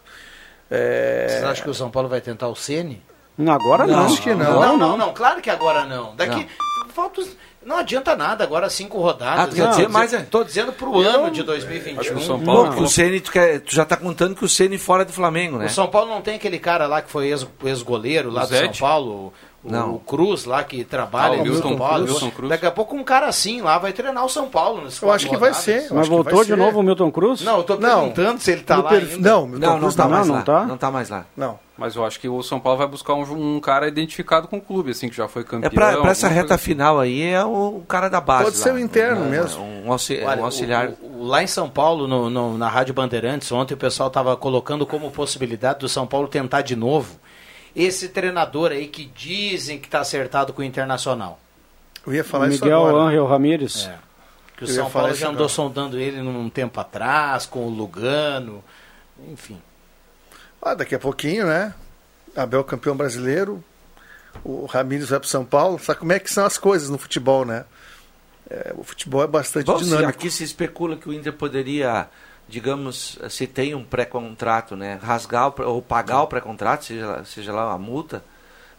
É, Vocês acham que o São Paulo vai tentar o Ceni? Agora não. acho que não. Não, não, não, claro que agora não. Daqui falta os- não adianta nada agora cinco rodadas. Ah, tu quer Não, dizer tô mais, dizendo- é? Dizendo pro ano de Acho que o 2021. São Pô, Paulo que o Ceni, tu, tu já tá contando que o Ceni fora do Flamengo, né? O São Paulo não tem aquele cara lá que foi ex- ex-goleiro lá O do São Zete? Paulo, o, Não. o Cruz lá que trabalha Ah, o no Wilson São Paulo. Cruz, Wilson Cruz. Daqui a pouco um cara assim lá vai treinar o São Paulo. nessas Eu acho que vai rodadas. ser. eu Mas voltou de ser. novo o Milton Cruz? Não, eu tô Não. perguntando se ele tá No lá perfil- ainda. Não, o Milton Não, não Cruz tá não, mais não lá. tá? Não tá mais lá. Não. Mas eu acho que o São Paulo vai buscar um, um cara identificado com o clube, assim, que já foi campeão. É pra, pra essa reta assim. final aí, é o, o cara da base. Pode lá. ser o interno Um- mesmo. Um, Olha, um auxiliar. o- o- lá em São Paulo, no- no- na Rádio Bandeirantes, ontem o pessoal estava colocando como possibilidade do São Paulo tentar de novo esse treinador aí que dizem que está acertado com o Internacional. Eu ia falar isso Miguel agora. Ángel Ramírez. É. Que o Eu São Paulo isso já andou agora. sondando ele num tempo atrás, com o Lugano, enfim. Ah, daqui a pouquinho, né? Abel campeão brasileiro, o Ramires vai para São Paulo. Sabe como é que são as coisas no futebol, né? É, o futebol é bastante Bom, se dinâmico. aqui se especula que o Inter poderia, digamos, se tem um pré-contrato, né? Rasgar o ou pagar o pré-contrato, seja, lá- seja lá a multa.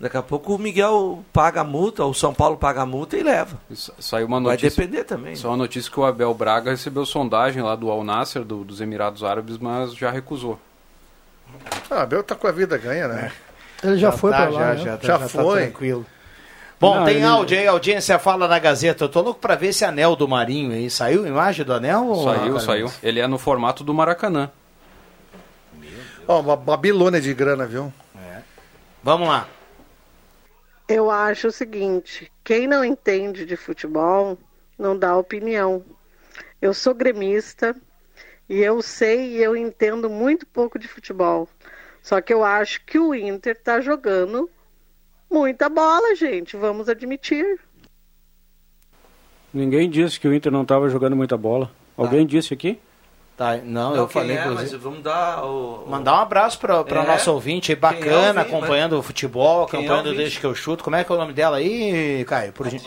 Daqui a pouco o Miguel paga a multa, ou o São Paulo paga a multa e leva. Sa- Saiu uma Vai notícia. depender também. Só uma notícia que o Abel Braga recebeu sondagem lá do Al Nasser, do- dos Emirados Árabes, mas já recusou. Ah, Abel tá com a vida ganha, né? Ele já, foi tá, pra lá, já, né? já, tá- Já já tá foi. tranquilo. Bom, Não, tem ele- áudio aí, audiência fala na Gazeta. Eu tô louco pra ver esse anel do Marinho aí. Saiu a imagem do anel? ou- Saiu, Ah, saiu. Ele é no formato do Maracanã. Ó, uma Babilônia de grana, viu? Vamos lá. Eu acho o seguinte: quem não entende de futebol não dá opinião. Eu sou gremista e eu sei e eu entendo muito pouco de futebol. Só que eu acho que o Inter está jogando muita bola, gente. Vamos admitir. Ninguém disse que o Inter não estava jogando muita bola. Alguém disse aqui? Tá, não, Não, eu falei, é, inclusive. mas vamos dar o... Mandar um abraço para É. o nosso ouvinte é bacana, ouvinte? acompanhando o futebol, é acompanhando ouvinte? Deixa que eu chuto. Como é que é o nome dela aí, Caio? Por gen-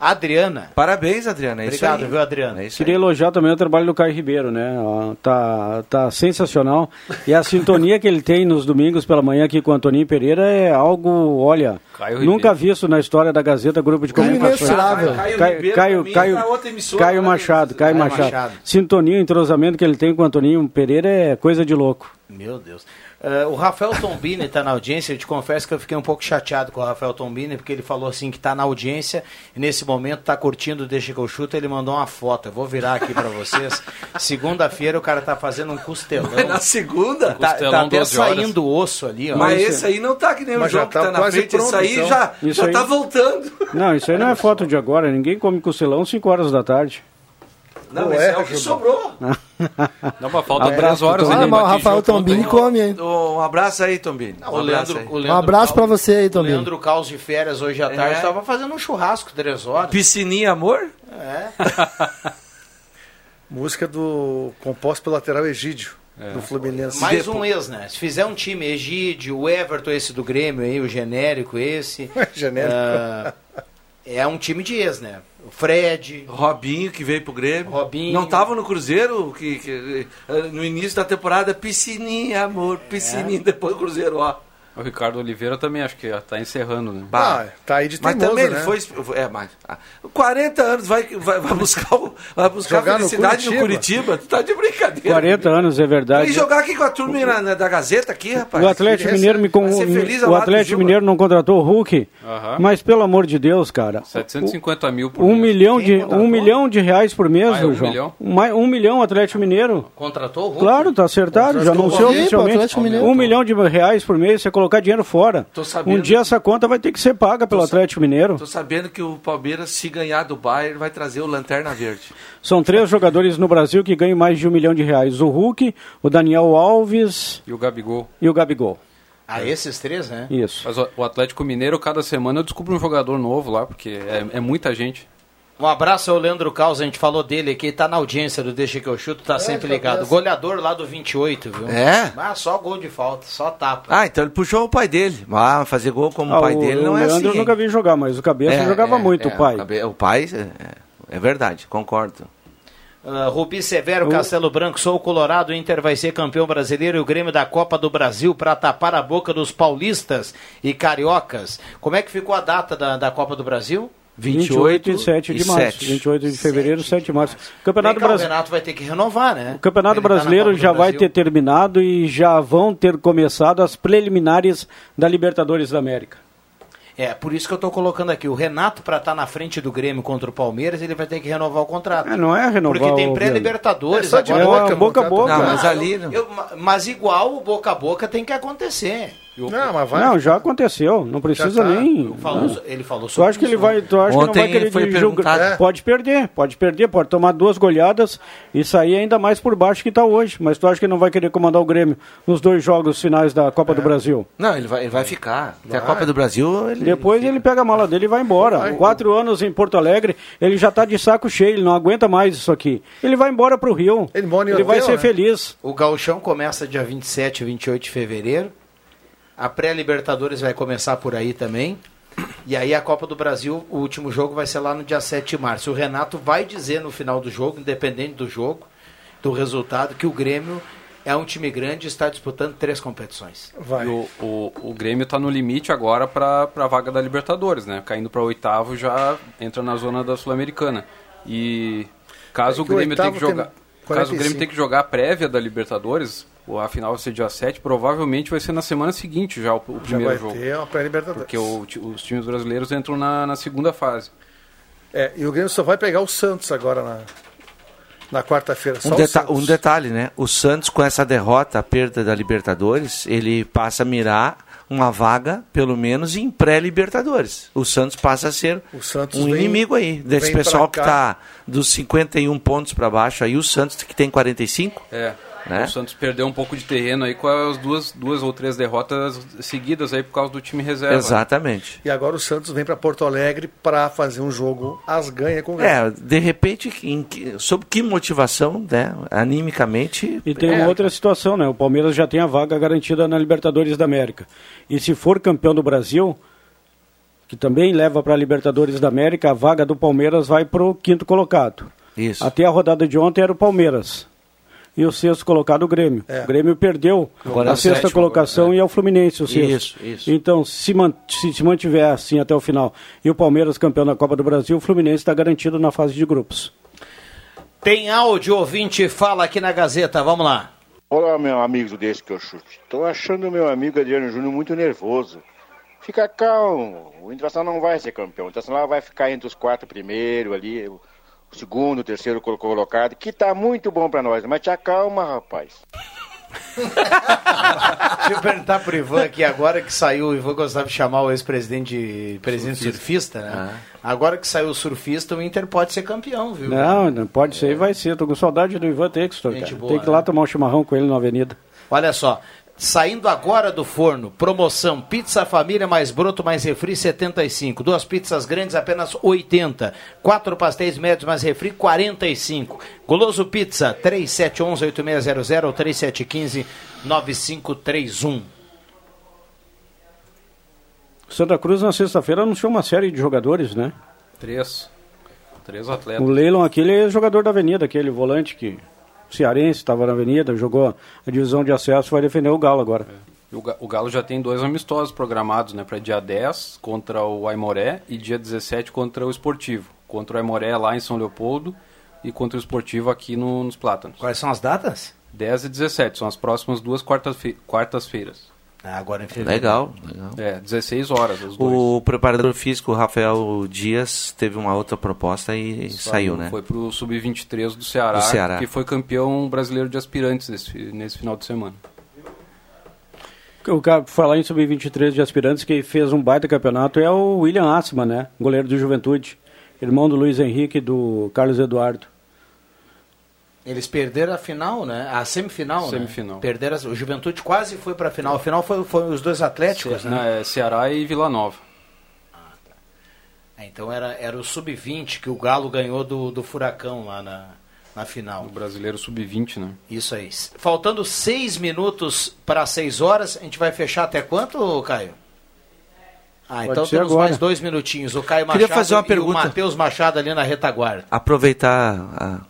Adriana. Parabéns, Adriana. É Obrigado, isso aí. viu, Adriana? É isso Queria aí. elogiar também o trabalho do Caio Ribeiro, né? Tá, tá sensacional. E a sintonia que ele tem nos domingos pela manhã aqui com o Antoninho Pereira é algo, olha, Caio nunca Ribeiro. visto na história da Gazeta Grupo de Comunicação. Imensurável. Caio Caio, Caio, Caio, tá emissora, Caio né? Machado, Caio Caio Machado. Machado. Sintonia, entrosamento que ele tem com o Antoninho Pereira é coisa de louco. Meu Deus. Eh, o Rafael Tombini está na audiência. Eu te confesso que eu fiquei um pouco chateado com o Rafael Tombini, porque ele falou assim que está na audiência e nesse momento está curtindo o Deixa que eu chuto. Ele mandou uma foto. Eu vou virar aqui para vocês. Segunda-feira o cara tá fazendo um costelão. Mas na segunda? Tá, Costelão, tá até 12 horas. saindo o osso ali, ó. Mas esse aí não tá que nem o Mas já jogo que tá tá na quase frente. Isso pronto, aí então. já, Isso já aí- tá voltando. Não, isso aí não é foto de agora. Ninguém come costelão 5 horas da tarde. Não, esse é, é o que sobrou. Não, mas falta Abraço, 3 horas Ah, mas o mas Rafael Tombini come, hein? Um abraço aí, Tombini. Um abraço Um abraço pra você aí, O Tombini. Leandro Caos de férias hoje à tarde É. estava fazendo um churrasco três horas. Piscininha, amor? É. Música do composto pelo lateral Egídio, do Fluminense. Mais um ex, né? Se fizer um time Egídio, o Everton esse do Grêmio aí, o genérico esse. Genérico. ah, é um time de ex, né? O Fred. Robinho, que veio pro Grêmio. Robinho. Não tava no Cruzeiro, que, que, no início da temporada, piscininha, amor, piscininha, depois do Cruzeiro, ó. O Ricardo Oliveira também acho que já tá encerrando, né? Bah. Ah, tá aí de Mas teimoso, também ele né? foi. É, mas. ah, 40 anos vai, vai, vai buscar, o- vai buscar Jogar no felicidade no Curitiba. Curitiba. Tu tá de brincadeira. 40 anos, é verdade. E jogar aqui com a turma na- na- da Gazeta aqui, rapaz. O Atlético Mineiro me ao o Atlético. Mineiro não contratou o Hulk, Aham. mas pelo amor de Deus, cara. 750 mil por Um mês. milhão de um milhão de reais por mês, Ah, é um João. milhão? Mais- Um milhão Atlético Mineiro. Contratou o Hulk? Claro, tá acertado, já anunciou oficialmente. Um milhão de reais por mês, você colocar dinheiro fora. Tô sabendo. Um dia essa conta vai ter que ser paga pelo Atlético Mineiro. Tô sabendo que o Palmeiras, se ganhar do Bayern, vai trazer o Lanterna Verde. São três jogadores no Brasil que ganham mais de um milhão de reais: o Hulk, o Daniel Alves E o Gabigol. e o Gabigol. Ah, esses três, né? Isso. Mas o o Atlético Mineiro, cada semana eu descubro um jogador novo lá, porque é, é muita gente. Um abraço ao Leandro Caos, a gente falou dele aqui, tá na audiência do Deixa que eu chuto, tá sempre ligado. Goleador lá do 28, viu? É? Ah, só gol de falta, só tapa. Ah, então ele puxou o pai dele. Ah, fazer gol como Ah, o pai o, dele não o é Leandro assim. eu nunca vi jogar, mas o Cabeça É, jogava é, muito, é, o pai. O, cabe- o pai, é, é verdade, concordo. Uh, Rubi Severo, Castelo Branco, sou o Colorado, o Inter vai ser campeão brasileiro e o Grêmio da Copa do Brasil para tapar a boca dos paulistas e cariocas. Como é que ficou a data da, da Copa do Brasil? 28 e 7 de e março. 7. 28 de fevereiro, 7 de março. Vem Campeonato cá, o Brasileiro. Renato vai ter que renovar, né? O Campeonato Ele tá Brasileiro do já vai ter terminado e já vão ter começado as preliminares da Libertadores da América. É, por isso que eu tô colocando aqui. O Renato, para estar na frente do Grêmio contra o Palmeiras, ele vai ter que renovar o contrato. É, não é renovar Porque tem o pré-Libertadores É agora. boca, É, boca a boca. Não, mas ali não. Eu- mas igual o boca a boca tem que acontecer. Não, mas vai. Não, já aconteceu. Não precisa tá. nem. Falou- ele falou Tu sobre acha que ele vai, tu acha que não Ontem vai querer Grêmio? perguntado. Pode perder, pode perder, pode tomar duas goleadas e sair ainda mais por baixo que está hoje. Mas tu acha que ele não vai querer comandar o Grêmio nos dois jogos finais da Copa do Brasil? Não, ele vai, ele vai ficar. Até a Copa do Brasil, ele. Depois ele pega a mala dele e vai embora. Quatro anos em Porto Alegre, ele já está de saco cheio, ele não aguenta mais isso aqui. Ele vai embora para o Rio. Ele mora em Ele vai hotel, ser né? feliz. O gauchão começa dia 27 e 28 de fevereiro. A pré-Libertadores vai começar por aí também. E aí a Copa do Brasil, o último jogo vai ser lá no dia 7 de março. O Renato vai dizer no final do jogo, independente do jogo, do resultado, que o Grêmio é um time grande e está disputando três competições. Vai. E o, o, o Grêmio tá no limite agora para a vaga da Libertadores, né? Caindo para oitavo já entra na zona da Sul-Americana. E caso É o Grêmio tenha que oitavo tem jogar, caso o 45. Grêmio tenha que jogar a prévia da Libertadores, a final vai ser dia 7, provavelmente vai ser na semana seguinte já o, o Já primeiro vai jogo. ter uma pré-libertadores. Porque o os times brasileiros entram na, na segunda fase. É, e o Grêmio só vai pegar o Santos agora na, na quarta-feira. Só Um, deta Santos. um detalhe, né? O Santos, com essa derrota, a perda da Libertadores, ele passa a mirar uma vaga, pelo menos, em pré-Libertadores. O Santos passa a ser O Santos um vem- inimigo aí. Desse pessoal que está dos 51 pontos para baixo aí, o Santos que tem 45. É. Né? O Santos perdeu um pouco de terreno aí com as duas, duas ou três derrotas seguidas aí por causa do time reserva. Exatamente. E agora o Santos vem para Porto Alegre para fazer um jogo às ganha com o Grêmio. É, de repente, em que- sob que motivação, né? Animicamente. E tem é, uma outra situação, né? O Palmeiras já tem a vaga garantida na Libertadores da América. E se for campeão do Brasil, que também leva para a Libertadores da América, a vaga do Palmeiras vai para o quinto colocado. Isso. Até a rodada de ontem era o Palmeiras. E o sexto colocado, o Grêmio. É. O Grêmio perdeu Agora é a o sexta sétimo, colocação agora, é. e ao Fluminense o sexto. Isso, isso. Então, se, man- se se mantiver assim até o final e o Palmeiras campeão da Copa do Brasil, o Fluminense está garantido na fase de grupos. Tem áudio, ouvinte, fala aqui na Gazeta, vamos lá. Olá, meu amigo desse que eu chute. Estou achando o meu amigo Adriano Júnior muito nervoso. Fica calmo. O Internacional não vai ser campeão. O Internacional vai ficar entre os quatro primeiros ali, o segundo, o terceiro colo- colocado, que tá muito bom pra nós. Mas te acalma, rapaz. Deixa eu perguntar pro Ivan aqui, agora que saiu, o Ivan gostava de chamar o ex-presidente de presidente surfista, né? Agora que saiu o surfista, o Inter pode ser campeão, viu? Não, não pode ser e vai ser. Tô com saudade do Ivan Textor, Gente cara. boa, Tem que ir lá né? tomar um chimarrão com ele na avenida. Olha só, saindo agora do forno, promoção pizza família mais broto mais refri 75, duas pizzas grandes apenas 80, quatro pastéis médios mais refri 45. Goloso Pizza 3711 8600 ou 3715 9531. Santa Cruz na sexta-feira anunciou uma série de jogadores, né? Três. Três atletas. O Leilon aquele é jogador da Avenida, aquele volante que cearense estava na Avenida, jogou a divisão de acesso, vai defender o Galo agora. E O Ga- o Galo já tem dois amistosos programados, né? Para dia 10 contra o Aimoré e dia 17 contra o Esportivo. Contra o Aimoré lá em São Leopoldo e contra o Esportivo aqui no- nos Plátanos. Quais são as datas? 10 e 17, são as próximas duas quartas-fe- quartas-feiras. Agora em fevereiro. Legal, legal. É, 16 horas os dois. O preparador físico, o Rafael Dias, teve uma outra proposta e saiu, né? Foi pro Sub-23 do Ceará, Do Ceará. que foi campeão brasileiro de aspirantes nesse, nesse final de semana. O cara, por falar em sub-23 de aspirantes, que fez um baita campeonato é o William Assman, né? Goleiro do Juventude. Irmão do Luiz Henrique e do Carlos Eduardo. Eles perderam a final, né? A semifinal, Semifinal. né? Perderam, as- o Juventude quase foi pra final. A final foi, foi os dois Atléticos, Ce- né? é Ceará e Vila Nova. É, Então era, era o Sub-20 que o Galo ganhou do, do Furacão lá na, na final. O brasileiro Sub-20, né? Isso aí. Faltando seis minutos para seis horas, a gente vai fechar até quanto, Caio? Ah, Pode então temos agora. mais dois minutinhos. O Caio Queria Machado fazer uma e pergunta. o Matheus Machado ali na retaguarda. Aproveitar a,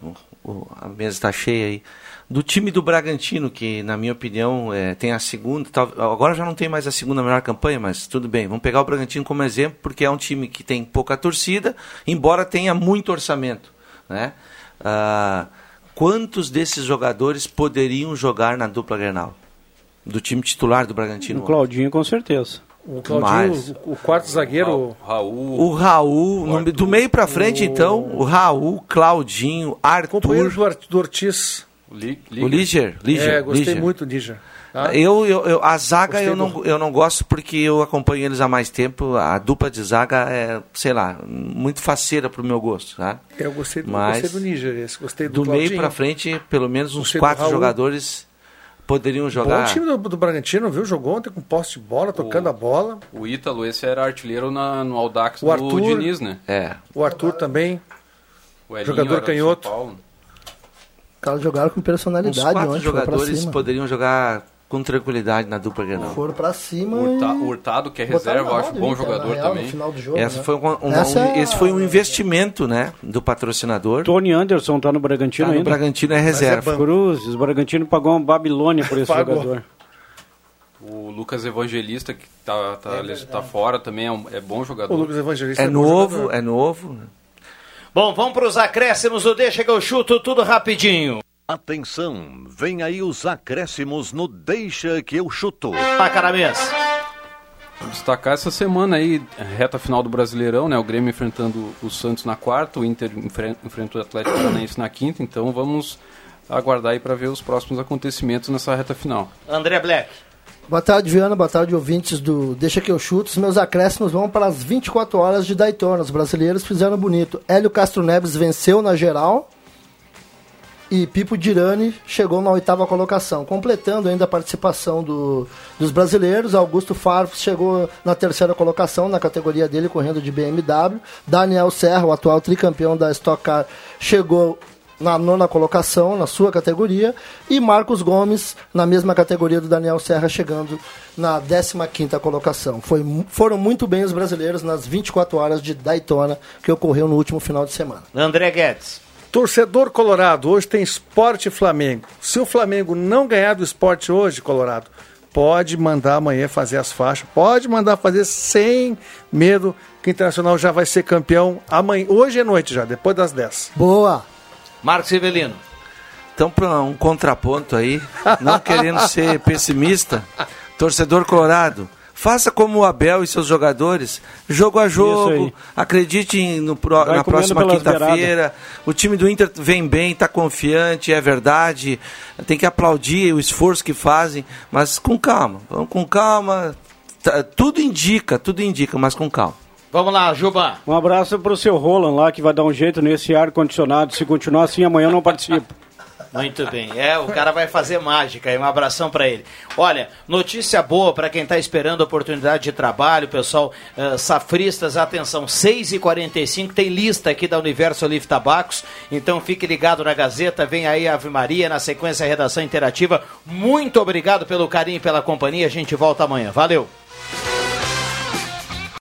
a mesa está cheia aí. Do time do Bragantino, que na minha opinião é, tem a segunda, tal- agora já não tem mais a segunda melhor campanha, mas tudo bem. Vamos pegar o Bragantino como exemplo, porque é um time que tem pouca torcida, embora tenha muito orçamento. Né? Ah, quantos desses jogadores poderiam jogar na dupla Grenal? Do time titular do Bragantino? O Claudinho, com certeza. O Claudinho, Mais. o, o quarto zagueiro. Raul. O Raul, no- do meio pra frente, então, o Raul, Claudinho, Companheiro Arthur. do, Ar- do Ortiz. O Liger, Liger. É, gostei Liger. muito do Liger. tá? Eu, eu, eu- a zaga Gostei eu não, do- eu não gosto porque eu acompanho eles há mais tempo. A dupla de zaga é, sei lá, muito faceira pro meu gosto. Tá? Eu gostei do, Mas gostei do Níger, esse. Gostei do, do meio pra frente, pelo menos uns Gostei do quatro Raul. jogadores poderiam Bom jogar. time do, do Bragantino, viu? Jogou ontem com posse de bola, tocando a bola. O Ítalo, esse era artilheiro na, no Audax O do Arthur. Diniz, né? É. O Arthur também. O Elinho Jogador canhoto. São Paulo. Os caras jogaram com personalidade quatro ontem, foram pra jogadores cima. poderiam jogar com tranquilidade na dupla Grenal. Foram pra cima Hurta- e... Hurtado, que é reserva, acho bom o jogador real, também. Jogo, Essa né? foi um, um- Essa um- é Esse foi um investimento né, do patrocinador. Tony Anderson tá no Bragantino Tá no ainda. Bragantino, é reserva. Cruzes, o Bragantino pagou uma Babilônia por esse jogador. O Lucas Evangelista, que tá, tá, tá fora também, é, um- é bom jogador. O Lucas Evangelista É bom novo, jogador. é novo. Bom, vamos para os acréscimos do Deixa que eu chuto tudo rapidinho. Atenção, vem aí os acréscimos no Deixa que eu chuto. Pacaramês. Destacar essa semana aí, reta final do Brasileirão, né? O Grêmio enfrentando o Santos na quarta, o Inter enfren- enfrenta o Atlético Paranaense na quinta, então vamos aguardar aí para ver os próximos acontecimentos nessa reta final. André Black. Boa tarde, Viana. Boa tarde, ouvintes do Deixa que eu chuto. Os meus acréscimos vão para as 24 horas de Daytona. Os brasileiros fizeram bonito. Hélio Castro Neves venceu na geral. E Pipo Dirani chegou na oitava colocação. Completando ainda a participação do- dos brasileiros, Augusto Farfus chegou na terceira colocação na categoria dele, correndo de BMW. Daniel Serra, o atual tricampeão da Stock Car, chegou na nona colocação, na sua categoria, e Marcos Gomes na mesma categoria do Daniel Serra, chegando na 15 colocação. Foi, foram muito bem os brasileiros nas 24 horas de Daytona que ocorreu no último final de semana. André Guedes. Torcedor Colorado, hoje tem Esporte Flamengo. Se o Flamengo não ganhar do esporte hoje, Colorado, pode mandar amanhã fazer as faixas, pode mandar fazer sem medo, que o Internacional já vai ser campeão amanhã, hoje é noite já, depois das 10. Boa! Marcos Rivelino. Então, para um contraponto aí, não querendo ser pessimista, torcedor colorado, faça como o Abel e seus jogadores, jogo a jogo, acredite no, na próxima quinta-feira. O time do Inter vem bem, está confiante, é verdade. Tem que aplaudir o esforço que fazem, mas com calma, vamos com calma. Tá, tudo indica, tudo indica, mas com calma. Vamos lá, Juba. Um abraço para o seu Roland lá, que vai dar um jeito nesse ar-condicionado. Se continuar assim, amanhã eu não participo. Muito bem. É, o cara vai fazer mágica. Um abração para ele. Olha, notícia boa para quem está esperando oportunidade de trabalho, pessoal. Uh, safristas, atenção, 6h45, tem lista aqui da Universo Olive Tabacos. Então fique ligado na Gazeta. Vem aí a Ave Maria, na sequência redação interativa. Muito obrigado pelo carinho e pela companhia. A gente volta amanhã. Valeu.